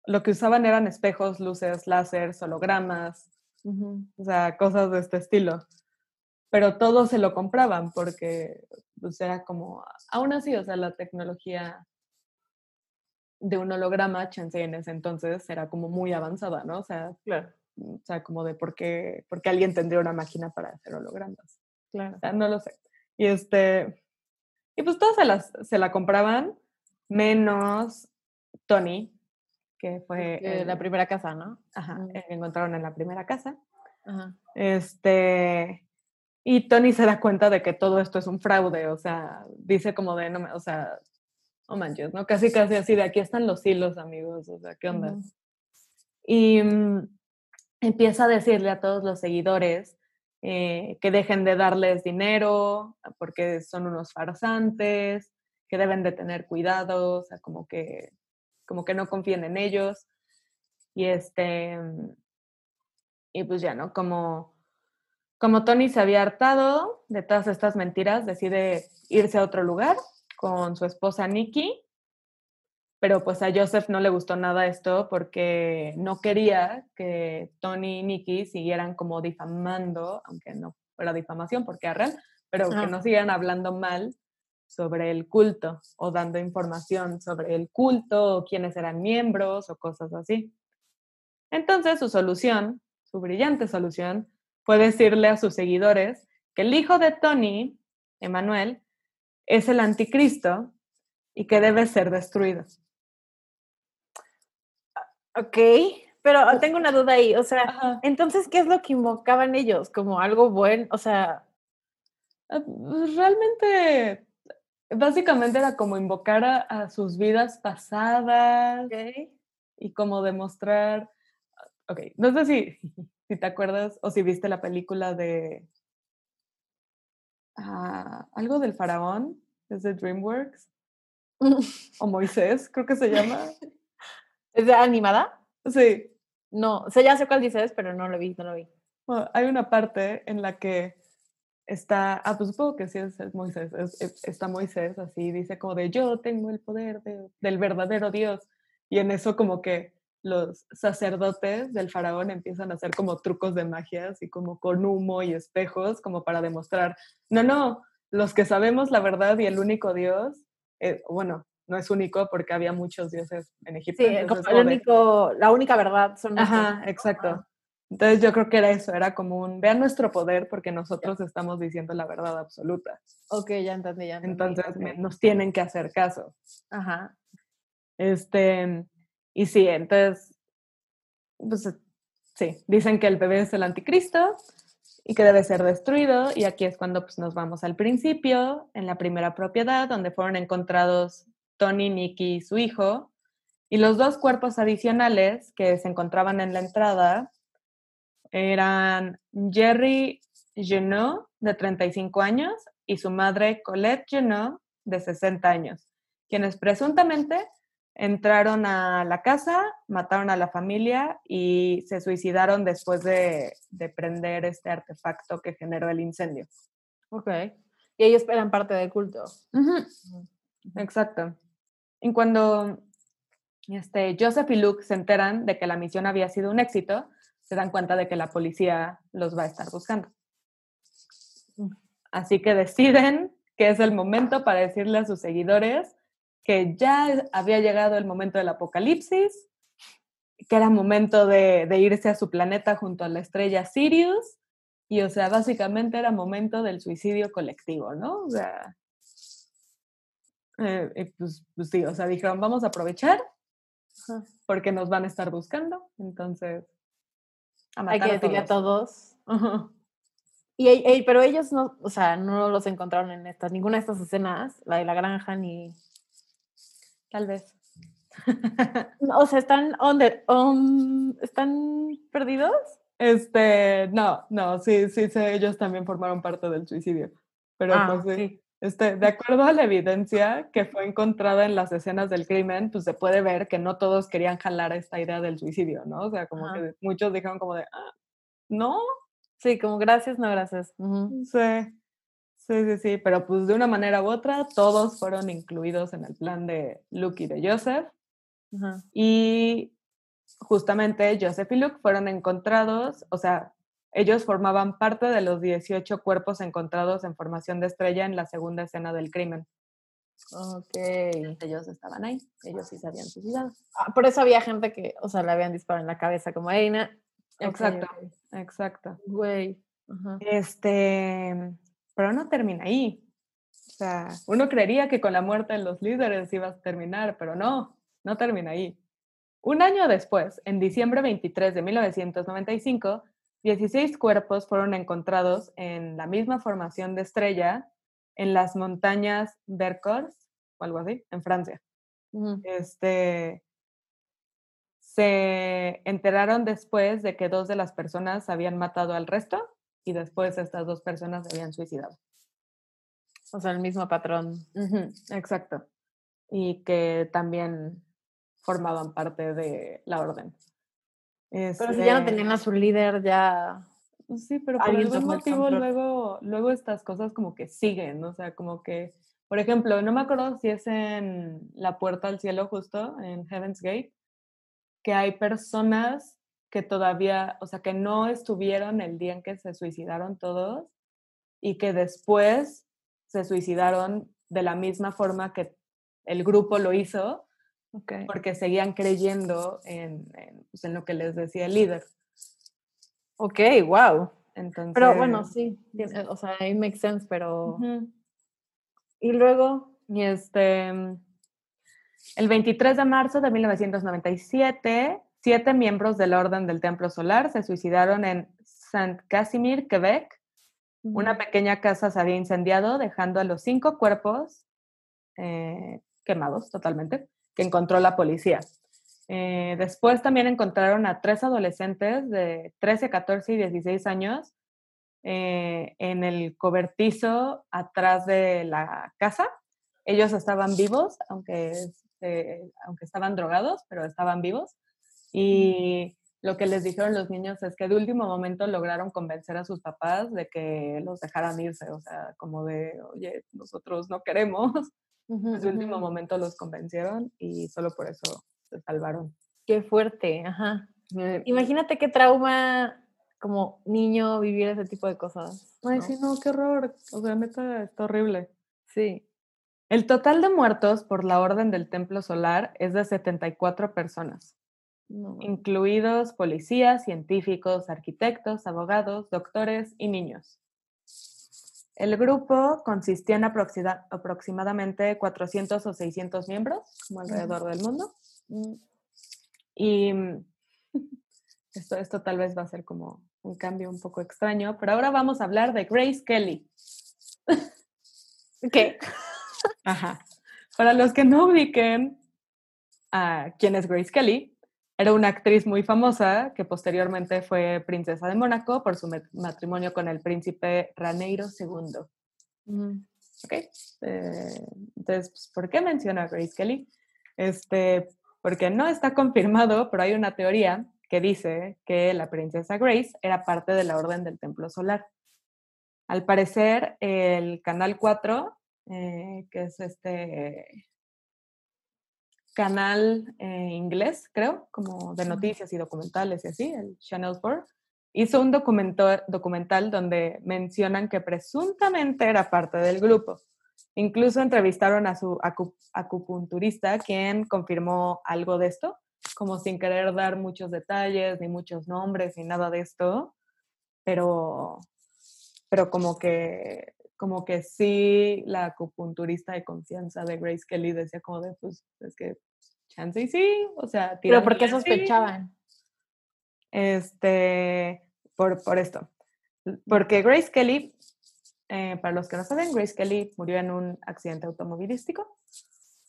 Lo que usaban eran espejos, luces, láseres, hologramas, o sea, cosas de este estilo. Pero todo se lo compraban porque pues era como, aún así, o sea, la tecnología de un holograma, chance en ese entonces, era como muy avanzada, ¿no? O sea, Claro, o sea como de por qué, por qué alguien tendría una máquina para hacer hologramas. claro. O sea, no lo sé. Y este, y pues todos se, las, se la compraban, menos Tony, que fue la primera casa, ¿no? ajá, el que encontraron en la primera casa. Ajá. Este, y Tony se da cuenta de que todo esto es un fraude, o sea, dice como de, no, me- o sea, no manches, ¿no? Casi, casi así, de aquí están los hilos, amigos, o sea, ¿qué onda? Y mm, empieza a decirle a todos los seguidores eh, que dejen de darles dinero porque son unos farsantes, que deben de tener cuidado, o sea, como que, como que no confíen en ellos. Y este, y pues ya, ¿no? Como, como Tony se había hartado de todas estas mentiras, decide irse a otro lugar con su esposa Nikki, pero pues a Joseph no le gustó nada esto porque no quería que Tony y Nikki siguieran como difamando, aunque no fuera difamación porque real, pero que no siguieran hablando mal sobre el culto o dando información sobre el culto o quiénes eran miembros o cosas así. Entonces su solución, su brillante solución, fue decirle a sus seguidores que el hijo de Tony, Emanuel, es el anticristo y que debe ser destruido. Ok, pero tengo una duda ahí, o sea, Ajá. entonces, ¿qué es lo que invocaban ellos? ¿Como algo bueno? O sea, Ah, pues, Realmente, básicamente era como invocar a, a sus vidas pasadas y como demostrar, ok, no sé si, [LAUGHS] si te acuerdas o si viste la película de ah, algo del faraón, es de DreamWorks, [LAUGHS] o Moisés, creo que se llama. ¿es de animada? Sí, No, o sea, ya sé cuál dices, pero no lo vi, no lo vi. Bueno, hay una parte en la que está, ah, pues supongo que sí es, es Moisés, es- es- está Moisés así, dice como de yo tengo el poder de- del verdadero Dios. Y en eso como que los sacerdotes del faraón empiezan a hacer como trucos de magia, así como con humo y espejos, como para demostrar, no, no, los que sabemos la verdad y el único Dios, eh, bueno, no es único porque había muchos dioses en Egipto. Sí, como el único, la única verdad son. Ajá, exacto. Entonces yo creo que era eso, era como un, vean nuestro poder porque nosotros estamos diciendo la verdad absoluta. Ok, ya entendí, ya entendí. Entonces ok. me- nos tienen que hacer caso. Ajá. Este, y sí, entonces, pues sí, dicen que el bebé es el anticristo y que debe ser destruido. Y aquí es cuando pues, nos vamos al principio, en la primera propiedad, donde fueron encontrados Tony, Nicky y su hijo. Y los dos cuerpos adicionales que se encontraban en la entrada eran Jerry Genot, de 35 años, y su madre Colette Genot, de 60 años, quienes presuntamente entraron a la casa, mataron a la familia y se suicidaron después de, de prender este artefacto que generó el incendio. Ok. Y ellos eran parte del culto. Exacto. Y cuando este, Joseph y Luke se enteran de que la misión había sido un éxito, se dan cuenta de que la policía los va a estar buscando. Así que deciden que es el momento para decirle a sus seguidores que ya había llegado el momento del apocalipsis, que era momento de, de irse a su planeta junto a la estrella Sirius, y o sea, básicamente era momento del suicidio colectivo, ¿no? O sea, eh, pues, pues, sí, o sea, dijeron, vamos a aprovechar porque nos van a estar buscando, entonces... Hay que decirle a todos. Y, pero ellos no, o sea, no los encontraron en estas, ninguna de estas escenas, la de la granja ni... Tal vez. [LAUGHS] o sea, están on están perdidos. Este, no, no, sí, sí, sí, ellos también formaron parte del suicidio. Pero Ah, pues sí. sí. Este, de acuerdo a la evidencia que fue encontrada en las escenas del crimen, pues se puede ver que no todos querían jalar esta idea del suicidio, ¿no? O sea, como que muchos dijeron como de, ah, no, Sí, como gracias, no gracias. Ujú. sí, sí, sí, sí, pero pues de una manera u otra, todos fueron incluidos en el plan de Luke y de Joseph. Y justamente Joseph y Luke fueron encontrados, o sea, ellos formaban parte de los 18 cuerpos encontrados en formación de estrella en la segunda escena del crimen. Ok. Ellos estaban ahí, ellos sí se habían suicidado. Ah, por eso había gente que, o sea, le habían disparado en la cabeza, como, hey, na- ok, Exacto, ok. exacto. Güey. Ajá. Este, pero no termina ahí. O sea, uno creería que con la muerte de los líderes ibas a terminar, pero no, no termina ahí. Un año después, en diciembre 23 de 1995, 16 cuerpos fueron encontrados en la misma formación de estrella en las montañas Vercors, o algo así, en Francia. Este, se enteraron después de que dos de las personas habían matado al resto y después estas dos personas se habían suicidado. O sea, el mismo patrón. Exacto. Y que también formaban parte de la orden. Pero si ya no Este, tenían a su líder, ya. Sí, pero por algún motivo luego, luego estas cosas como que siguen, o sea, como que, por ejemplo, no me acuerdo si es en La Puerta al Cielo justo, en Heaven's Gate, que hay personas que todavía, o sea, que no estuvieron el día en que se suicidaron todos y que después se suicidaron de la misma forma que el grupo lo hizo, Ok. porque seguían creyendo en, en, pues, en lo que les decía el líder. Ok, wow. Entonces, Pero bueno, sí. tiene- O sea, ahí makes sense, pero. Y luego. Y este, el 23 de marzo de 1997, siete miembros de la Orden del Templo Solar se suicidaron en Saint-Casimir, Quebec. Una pequeña casa se había incendiado, dejando a los cinco cuerpos eh, quemados totalmente, que encontró la policía. Eh, después también encontraron a tres adolescentes de 13, 14 y 16 años eh, en el cobertizo atrás de la casa. Ellos estaban vivos, aunque, este, aunque estaban drogados, pero estaban vivos. Y lo que les dijeron los niños es que de último momento lograron convencer a sus papás de que los dejaran irse, o sea, como de, oye, nosotros no queremos. Ujú, De último ujú. momento los convencieron y solo por eso se salvaron. Qué fuerte, ajá. Imagínate qué trauma como niño vivir ese tipo de cosas. Ay, ¿no? sí, no, qué horror. O sea, neta, está horrible. Sí. El total de muertos por la Orden del Templo Solar es de 74 personas, No, incluidos policías, científicos, arquitectos, abogados, doctores y niños. El grupo consistía en aproximadamente 400 o 600 miembros, como alrededor del mundo. Mm, Y mm, esto, esto tal vez va a ser como un cambio un poco extraño, pero ahora vamos a hablar de Grace Kelly. ¿Qué? Ajá. Para los que no ubiquen a quién es Grace Kelly, era una actriz muy famosa que posteriormente fue princesa de Mónaco por su ma- matrimonio con el príncipe Raneiro II. Ujú. ¿Ok? Eh, entonces, pues, ¿por qué menciona a Grace Kelly? este, porque no está confirmado, pero hay una teoría que dice que la princesa Grace era parte de la Orden del Templo Solar. Al parecer, el Canal 4, eh, que es este canal eh, inglés, creo, como de noticias y documentales y así, el Channel 4, hizo un documental donde mencionan que presuntamente era parte del grupo. Incluso entrevistaron a su acupunturista, quien confirmó algo de esto, como sin querer dar muchos detalles, ni muchos nombres, ni nada de esto, pero, pero como que como que sí la acupunturista de confianza de Grace Kelly decía como de, pues, es que chance y sí, o sea, ¿Pero por qué sospechaban? Este, por, por esto. Porque Grace Kelly, eh, para los que no saben, Grace Kelly murió en un accidente automovilístico.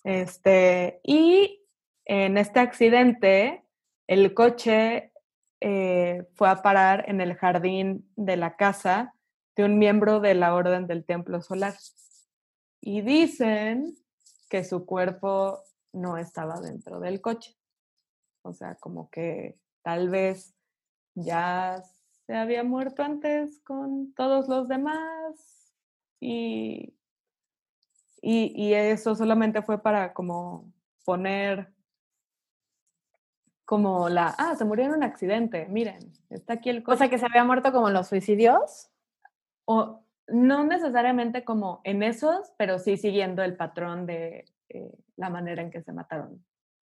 Este, y en este accidente, el coche eh, fue a parar en el jardín de la casa de un miembro de la Orden del Templo Solar. Y dicen que su cuerpo no estaba dentro del coche. O sea, como que tal vez ya se había muerto antes con todos los demás y, y, eso solamente fue para como poner como la, ah, se murió en un accidente, miren, está aquí el coche. O sea, que se había muerto como los suicidios o no necesariamente como en esos, pero sí siguiendo el patrón de eh, la manera en que se mataron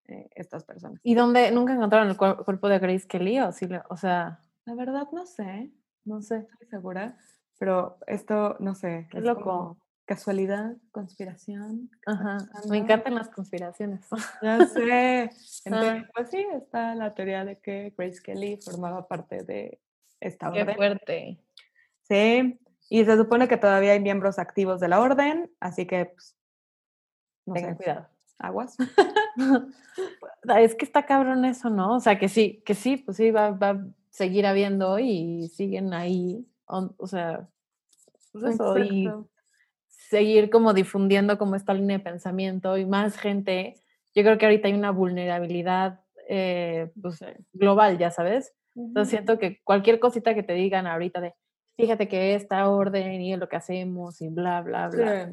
eh, estas personas. ¿Y dónde nunca encontraron el cuerpo de Grace Kelly? O, o sea, la verdad no sé, no sé, estoy segura, pero esto, no sé, es loco. Casualidad, conspiración. Ajá. Me encantan las conspiraciones. Ya sé. [LAUGHS] Entonces, pues sí, está la teoría de que Grace Kelly formaba parte de esta Qué fuerte. Sí, y se supone que todavía hay miembros activos de la orden, así que pues, no Tengan cuidado. Aguas. [LAUGHS] es que está cabrón eso, ¿no? O sea, que sí, que sí, pues sí, va, va a seguir habiendo y siguen ahí, o, sea, pues eso, y seguir como difundiendo como esta línea de pensamiento y más gente. Yo creo que ahorita hay una vulnerabilidad eh, pues, global, ya sabes. Entonces siento que cualquier cosita que te digan ahorita de, fíjate que esta orden y lo que hacemos y bla, bla, bla.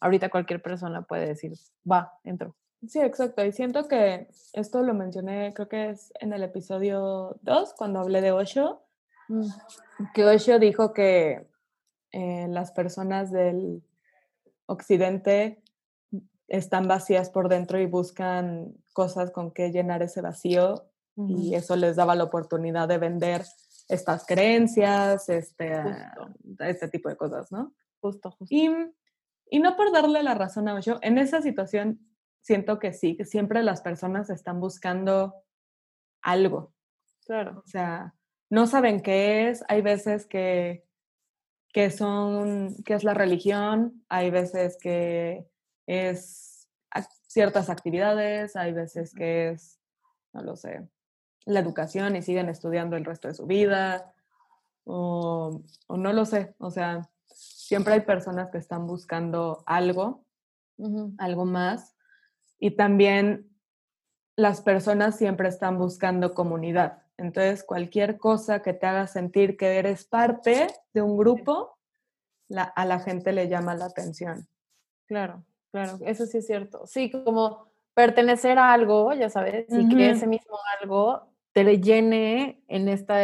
Ahorita cualquier persona puede decir, va, entro. Sí, exacto. Y siento que esto lo mencioné, creo que es en el episodio 2, cuando hablé de Osho, mm. que Osho dijo que eh, las personas del occidente están vacías por dentro y buscan cosas con que llenar ese vacío y eso les daba la oportunidad de vender estas creencias, este, este tipo de cosas, ¿no? Justo, justo. Y, y no por darle la razón a Osho, en esa situación siento que sí, que siempre las personas están buscando algo. Claro. O sea, no saben qué es, hay veces que, que son, que es la religión, hay veces que es ciertas actividades, hay veces que es, no lo sé, la educación y siguen estudiando el resto de su vida, o, no lo sé, o sea, siempre hay personas que están buscando algo, algo más, y también las personas siempre están buscando comunidad. Entonces, cualquier cosa que te haga sentir que eres parte de un grupo, a la gente le llama la atención. Claro, claro, eso sí es cierto. Sí, como pertenecer a algo, ya sabes, y que ese mismo algo te llene en esta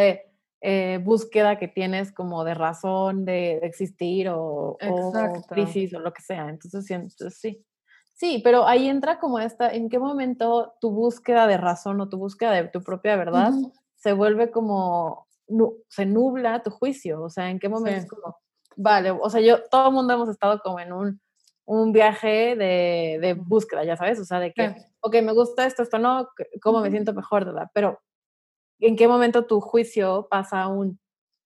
eh, búsqueda que tienes como de razón de, existir o, crisis o lo que sea. Entonces, sí. Sí, pero ahí entra como esta, ¿en qué momento tu búsqueda de razón o tu búsqueda de tu propia verdad se vuelve como, se nubla tu juicio? O sea, ¿en qué momento es como, vale, o sea, yo, todo el mundo hemos estado como en un, un viaje de, de, búsqueda, ya sabes, o sea, de que, ok, me gusta esto, esto no, ¿cómo me siento mejor, verdad? Pero en qué momento tu juicio pasa a un,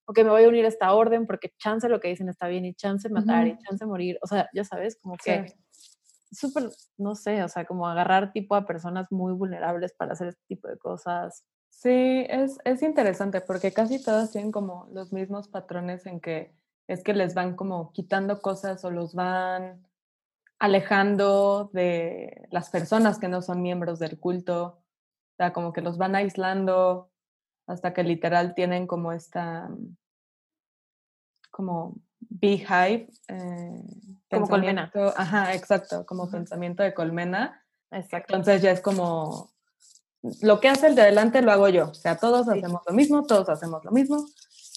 ok, me voy a unir a esta orden porque chance lo que dicen está bien y chance matar y chance morir. O sea, ya sabes, como que súper, no sé, o sea, como agarrar tipo a personas muy vulnerables para hacer este tipo de cosas. Sí, es, es interesante porque casi todas tienen como los mismos patrones en que es que les van como quitando cosas o los van alejando de las personas que no son miembros del culto, o sea, como que los van aislando hasta que literal tienen como esta, como beehive. Eh, como colmena. Ajá, exacto, como pensamiento de colmena. Exacto. Entonces ya es como, lo que hace el de adelante lo hago yo, o sea, todos hacemos lo mismo, todos hacemos lo mismo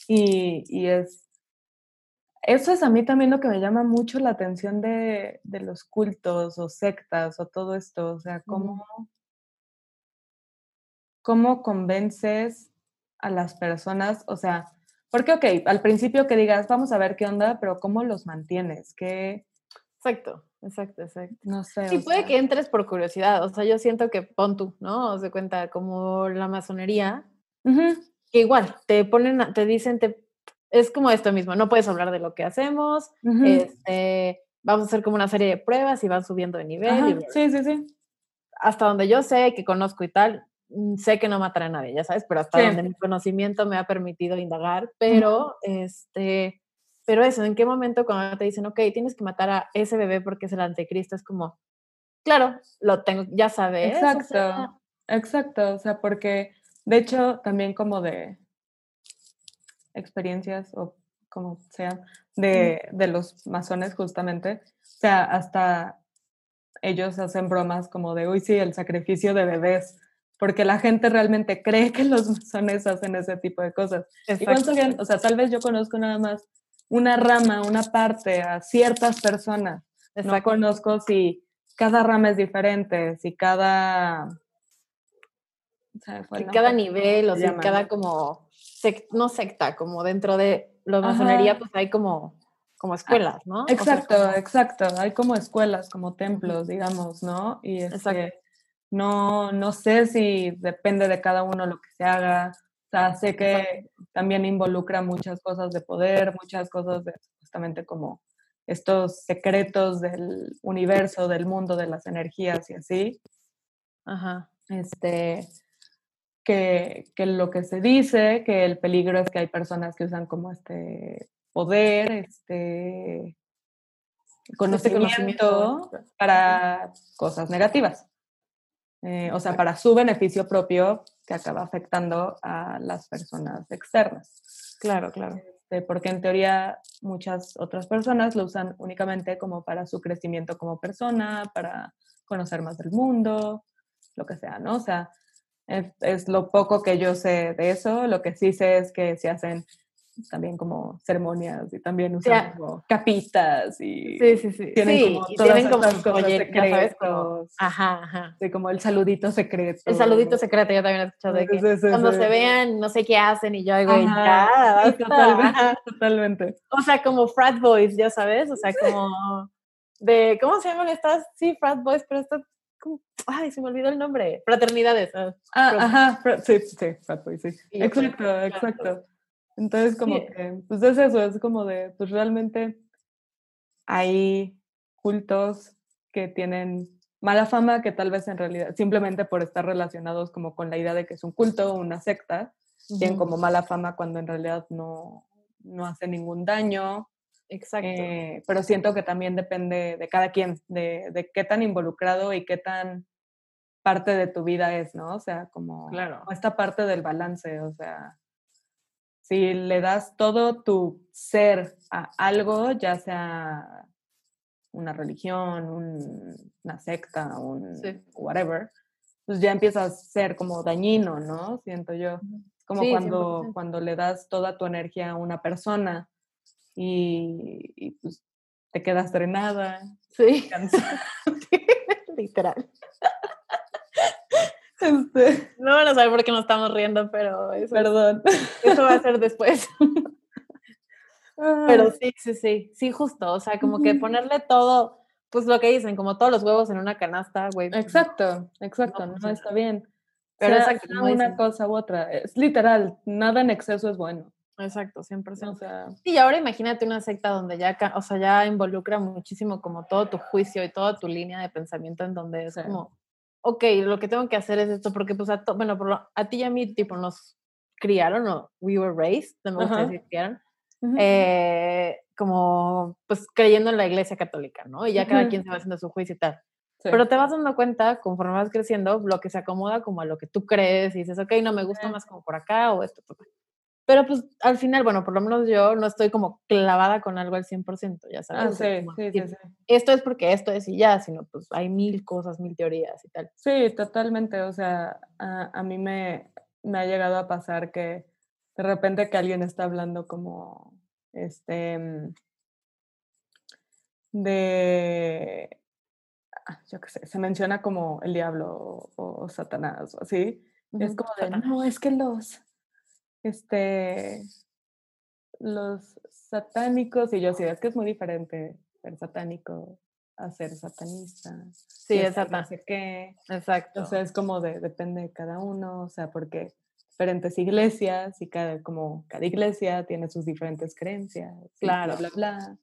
y, y es eso es a mí también lo que me llama mucho la atención de, los cultos o sectas o todo esto, o sea, cómo, cómo convences a las personas, o sea, porque, ok, al principio que digas, vamos a ver qué onda, pero ¿cómo los mantienes? ¿Qué? Exacto, exacto, exacto. No sé. Sí, puede que entres por curiosidad, o sea, yo siento que pon tú, ¿no? O se cuenta como la masonería, que igual, te ponen, te dicen, te es como esto mismo, no puedes hablar de lo que hacemos, este, vamos a hacer como una serie de pruebas y van subiendo de nivel. sí, sí, sí. Hasta donde yo sé, que conozco y tal, sé que no matará a nadie, ya sabes, pero hasta donde mi conocimiento me ha permitido indagar, pero, este, pero eso, ¿en qué momento cuando te dicen, ok, tienes que matar a ese bebé porque es el anticristo? Es como, claro, lo tengo, ya sabes. Exacto, exacto, o sea, porque, de hecho, también como de, experiencias o como sea de, de, los masones justamente. O sea, hasta ellos hacen bromas como de, uy, sí, el sacrificio de bebés, porque la gente realmente cree que los [LAUGHS] masones hacen ese tipo de cosas. Igual, o sea, tal vez yo conozco nada más una rama, una parte a ciertas personas. No conozco si cada rama es diferente, si cada... Si cada nivel, o sea, cada como no secta, como dentro de la masonería, pues hay como, como ah, escuelas, ¿no? Exacto, exacto. Hay como escuelas, como templos, digamos, ¿no? Y este, no, no sé si depende de cada uno lo que se haga. O sea, sé que también involucra muchas cosas de poder, muchas cosas de justamente como estos secretos del universo, del mundo, de las energías y así. Ajá. Este, que, lo que se dice, que el peligro es que hay personas que usan como este poder, este, este conocimiento, para cosas negativas. Eh, o sea, para su beneficio propio que acaba afectando a las personas externas. Claro, claro. Este, porque en teoría muchas otras personas lo usan únicamente como para su crecimiento como persona, para conocer más del mundo, lo que sea, ¿no? O sea, es, lo poco que yo sé de eso. Lo que sí sé es que se hacen también como ceremonias y también usan como capitas y sí, sí, sí. tienen como todas tienen como cosas secretos. ajá, ajá. Sí, como el saludito secreto. El saludito secreto, yo también he escuchado de que cuando se vean no sé qué hacen y yo digo, ya, totalmente, [LAUGHS] totalmente. O sea, como frat boys, ya sabes, o sea, como de, ¿cómo se llaman estas? Sí, frat boys, pero estas ay, se me olvidó el nombre, fraternidades. Ah, ah ajá, sí, sí, sí. Exacto, exacto. Entonces, como que, pues es eso, es como de, pues realmente hay cultos que tienen mala fama, que tal vez en realidad, simplemente por estar relacionados como con la idea de que es un culto o una secta, tienen como mala fama cuando en realidad no, no hace ningún daño Exacto. Eh, pero siento que también depende de cada quien, de, de, qué tan involucrado y qué tan parte de tu vida es, ¿no? O sea, como, claro. esta parte del balance, o sea, si le das todo tu ser a algo, ya sea una religión, una secta, un whatever, pues ya empieza a ser como dañino, ¿no? Siento yo. Como cuando, cuando le das toda tu energía a una persona y, pues te quedas drenada. Sí. [LAUGHS] Literal. Este. No van a saber por qué nos estamos riendo, pero eso, Perdón. Eso va a ser después. pero sí, sí, sí, sí, justo. O sea, como que ponerle todo, pues lo que dicen, como todos los huevos en una canasta, güey. Exacto, exacto, no, está bien. Pero es una cosa u otra. Es literal, nada en exceso es bueno. Exacto, 100%. O sea, y ahora imagínate una secta donde ya, o sea, ya involucra muchísimo como todo tu juicio y toda tu línea de pensamiento en donde es como, ok, lo que tengo que hacer es esto, porque pues, a bueno, a ti y a mí, tipo, nos criaron, o we were raised, me gusta decir criaron, eh, como pues creyendo en la iglesia católica, ¿no? Y ya cada quien se va haciendo su juicio y tal. Pero te vas dando cuenta, conforme vas creciendo, lo que se acomoda como a lo que tú crees y dices, ok, no me gusta más como por acá o esto. Pero pues al final, bueno, por lo menos yo no estoy como clavada con algo al 100%, ya Ah, sabes. sí, sí, sí, sí. Esto es porque esto es y ya, sino pues hay mil cosas, mil teorías y tal. Sí, totalmente. O sea, a, a mí me, me ha llegado a pasar que de repente que alguien está hablando como, este, mm, de, ah, yo qué sé, se menciona como el diablo o, o Satanás o así. es como de, Satanás. no, es que los, este, los satánicos, y yo sí, es que es muy diferente ser satánico a ser satanista. Sí, ser no sé qué. Exacto. O sea, es como de, depende de cada uno, o sea, porque diferentes iglesias y cada, como cada iglesia tiene sus diferentes creencias. Claro. Bla, bla, bla.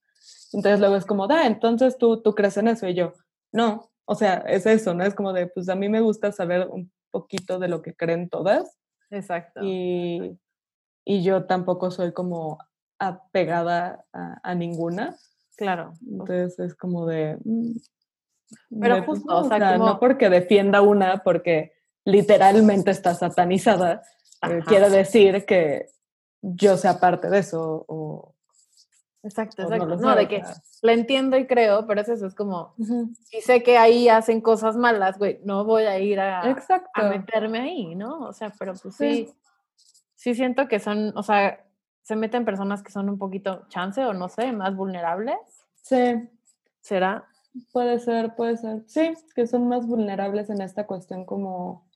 Entonces luego es como, da, entonces tú, tú crees en eso y yo, no, o sea, es eso, ¿no? Es como de, pues a mí me gusta saber un poquito de lo que creen todas Exacto. y, y yo tampoco soy como apegada a, a ninguna. Claro. Entonces es como de... mm, Pero de, justo, no, o sea, como- no porque defienda una, porque literalmente está satanizada, eh, quiere decir que yo sea parte de eso o, Exacto, o exacto. No, de que la entiendo y creo, pero es eso, es como, si sé que ahí hacen cosas malas, güey, no voy a ir a, a meterme ahí, ¿no? O sea, pero pues Sí. sí, sí siento que son, o sea, se meten personas que son un poquito chance o no sé, más vulnerables, Sí, ¿será? puede ser, puede ser. Sí, que son más vulnerables en esta cuestión como...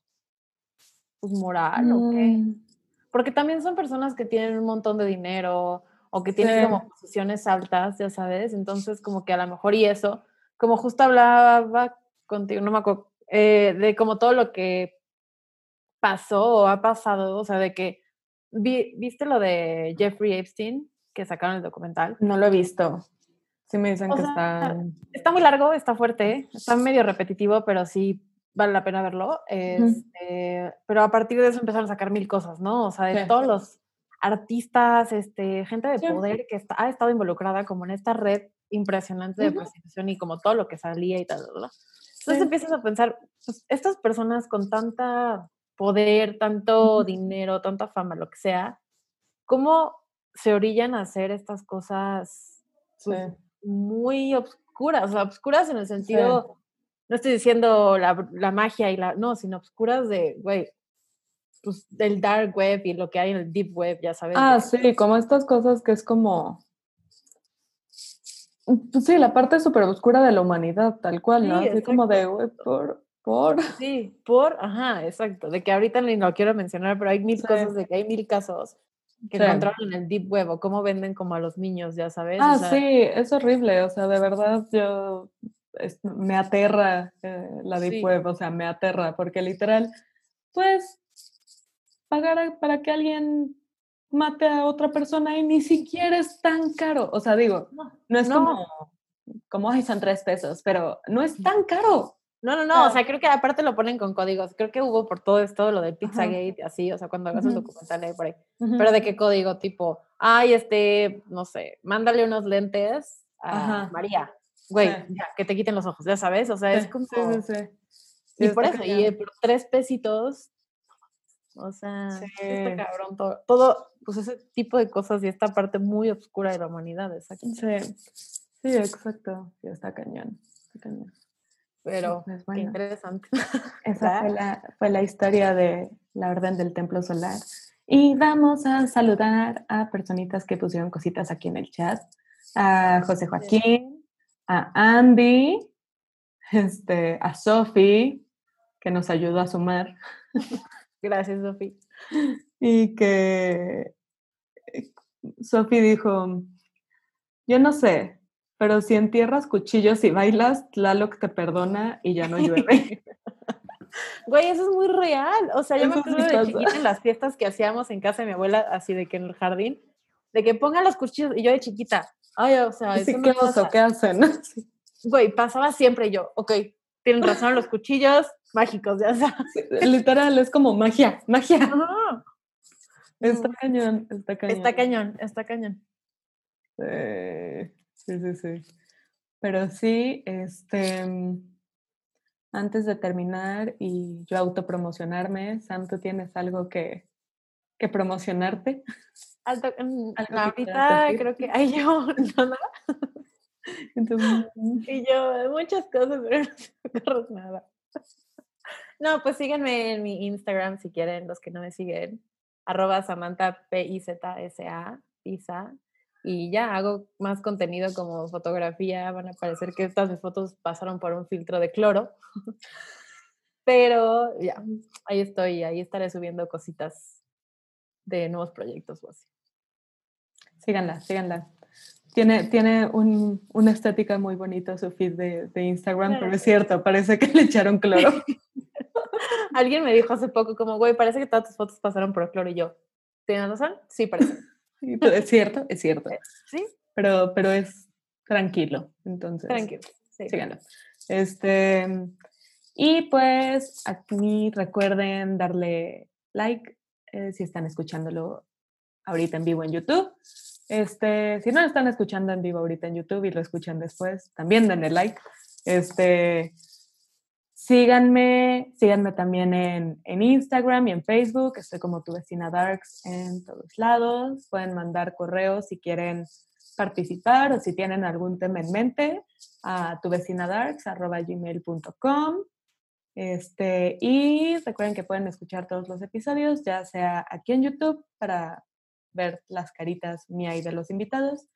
Pues moral o qué. mm, Porque también son personas que tienen un montón de dinero o que tienen Sí. como posiciones altas, ya sabes, entonces como que a lo mejor y eso, como justo hablaba contigo, no me acuerdo, eh, de como todo lo que pasó o ha pasado, o sea, de que, vi- ¿viste lo de Jeffrey Epstein que sacaron el documental? No lo he visto. Sí me dicen O que sea, está... Está muy largo, está fuerte, está medio repetitivo, pero sí vale la pena verlo. Este, pero a partir de eso empezaron a sacar mil cosas, ¿no? O sea, de Sí. todos los artistas, este, gente de Sí. poder que está, ha estado involucrada como en esta red impresionante de Ujú. prostitución y como todo lo que salía y tal, ¿no? Entonces Sí. empiezas a pensar, pues, estas personas con tanta poder, tanto dinero, tanta fama, lo que sea, ¿cómo se orillan a hacer estas cosas pues, Sí. muy obscuras? O sea, obscuras en el sentido, no estoy diciendo la, la magia y la, no, sino obscuras de, güey, pues del dark web y lo que hay en el deep web, ya sabes. Ah, sí, como estas cosas que es como... Pues sí, la parte súper oscura de la humanidad, tal cual, ¿no? Sí, Así como de, güey, por, por... [LAUGHS] Sí, por, ajá, exacto, de que ahorita ni lo quiero mencionar, pero hay mil Sí. cosas, de que hay mil casos que Sí. encontraron en el deep web o cómo venden como a los niños, ya sabes. o Ah, sea, sí, es horrible, o sea, de verdad yo es- me aterra eh, la Deep Sí. Web, o sea, me aterra, porque literal, pues, pagar a- para que alguien mate a otra persona y ni siquiera es tan caro, o sea, digo, No, no es no. como, como, ay, son tres pesos, pero no es tan caro. No, no, no, o sea, creo que aparte lo ponen con códigos. Creo que hubo por todo esto, lo del Ajá. Pizzagate y así, o sea, cuando hagas Ujú. documental ahí por ahí. Pero de qué código, tipo, ay, este, no sé, mándale unos lentes a Ajá. María. Güey, Sí. ya, que te quiten los ojos, ya sabes, o sea, es como... sí, sí, sí. Y por eso, y eh, por tres pesitos, o sea, Sí. cabrón todo, todo, pues ese tipo de cosas y esta parte muy oscura de la humanidad, exacto. Sí, sí, exacto, sí, está cañón, está cañón. Pero, pues qué interesante. [LAUGHS] Esa fue la, fue la historia de la Orden del Templo Solar. Y vamos a saludar a personitas que pusieron cositas aquí en el chat. A José Joaquín, a Andy, este, a Sofi, que nos ayudó a sumar. [LAUGHS] Gracias, Sofi. Y que eh, Sofi dijo, yo no sé, pero si entierras cuchillos y bailas, Tlaloc te perdona y ya no llueve. [LAUGHS] Güey, eso es muy real. O sea, yo me Eso sí acuerdo de chiquita en las fiestas que hacíamos en casa de mi abuela, así de que en el jardín, de que pongan los cuchillos, y yo de chiquita, ay, o sea, eso no ¿qué oso? ¿Qué hacen? [LAUGHS] Sí. Güey, pasaba siempre yo, ok, tienen razón los cuchillos mágicos, ya sabes. Literal, es como magia, magia. Ajá. Está cañón, está cañón. Está cañón, está cañón. Sí, sí, sí, sí. Pero sí, este, mm, antes de terminar y yo autopromocionarme, Sam, ¿tú tienes algo que, que promocionarte? Alto, mm, Algo no, ahorita creo que hay yo, [LAUGHS] nada. Entonces, mm, Y yo, muchas cosas, pero no se me ocurre nada. No, pues síganme en mi Instagram si quieren, los que no me siguen. Arroba Samantha P-I-Z-S-A, Pisa. Y ya hago más contenido como fotografía. Van a parecer que estas mis fotos pasaron por un filtro de cloro. [LAUGHS] Pero ya, ahí estoy, ahí estaré subiendo cositas de nuevos proyectos o así. síganla, síganla. Tiene, tiene un- una estética muy bonita su feed de, de Instagram, pero es cierto, parece que le echaron cloro. [LAUGHS] Alguien me dijo hace poco como, güey, parece que todas tus fotos pasaron por el cloro y yo. ¿Tienes razón? Sí, parece. Y todo- Es cierto, es cierto. Sí, Pero, pero es tranquilo. Entonces, tranquilo. Sí. síganlo. Este, y pues aquí recuerden darle like eh, si están escuchándolo ahorita en vivo en YouTube. Este, si no lo están escuchando en vivo ahorita en YouTube y lo escuchan después, también denle like. Este, síganme, síganme también en, en Instagram y en Facebook. Estoy como tu vecina Darks en todos lados. Pueden mandar correos si quieren participar o si tienen algún tema en mente a tu vecina gmail.com. Este, y recuerden que pueden escuchar todos los episodios, ya sea aquí en YouTube para ver las caritas mía y de los invitados,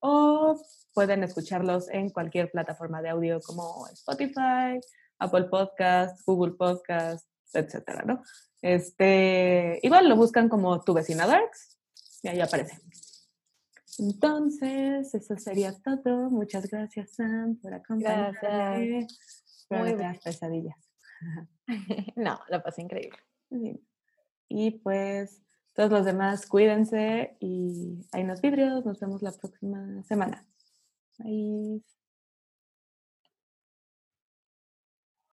o pueden escucharlos en cualquier plataforma de audio como Spotify, Apple Podcast, Google Podcast, etcétera, ¿no? Este, igual lo buscan como tu vecina Darks y ahí aparece. Entonces, eso sería todo. Muchas gracias, Sam, por acompañarme. Muy tengas pesadillas. [LAUGHS] No, la pasé increíble. Sí. Y pues, todos los demás, cuídense y hay unos vidrios. Nos vemos la próxima semana. Bye.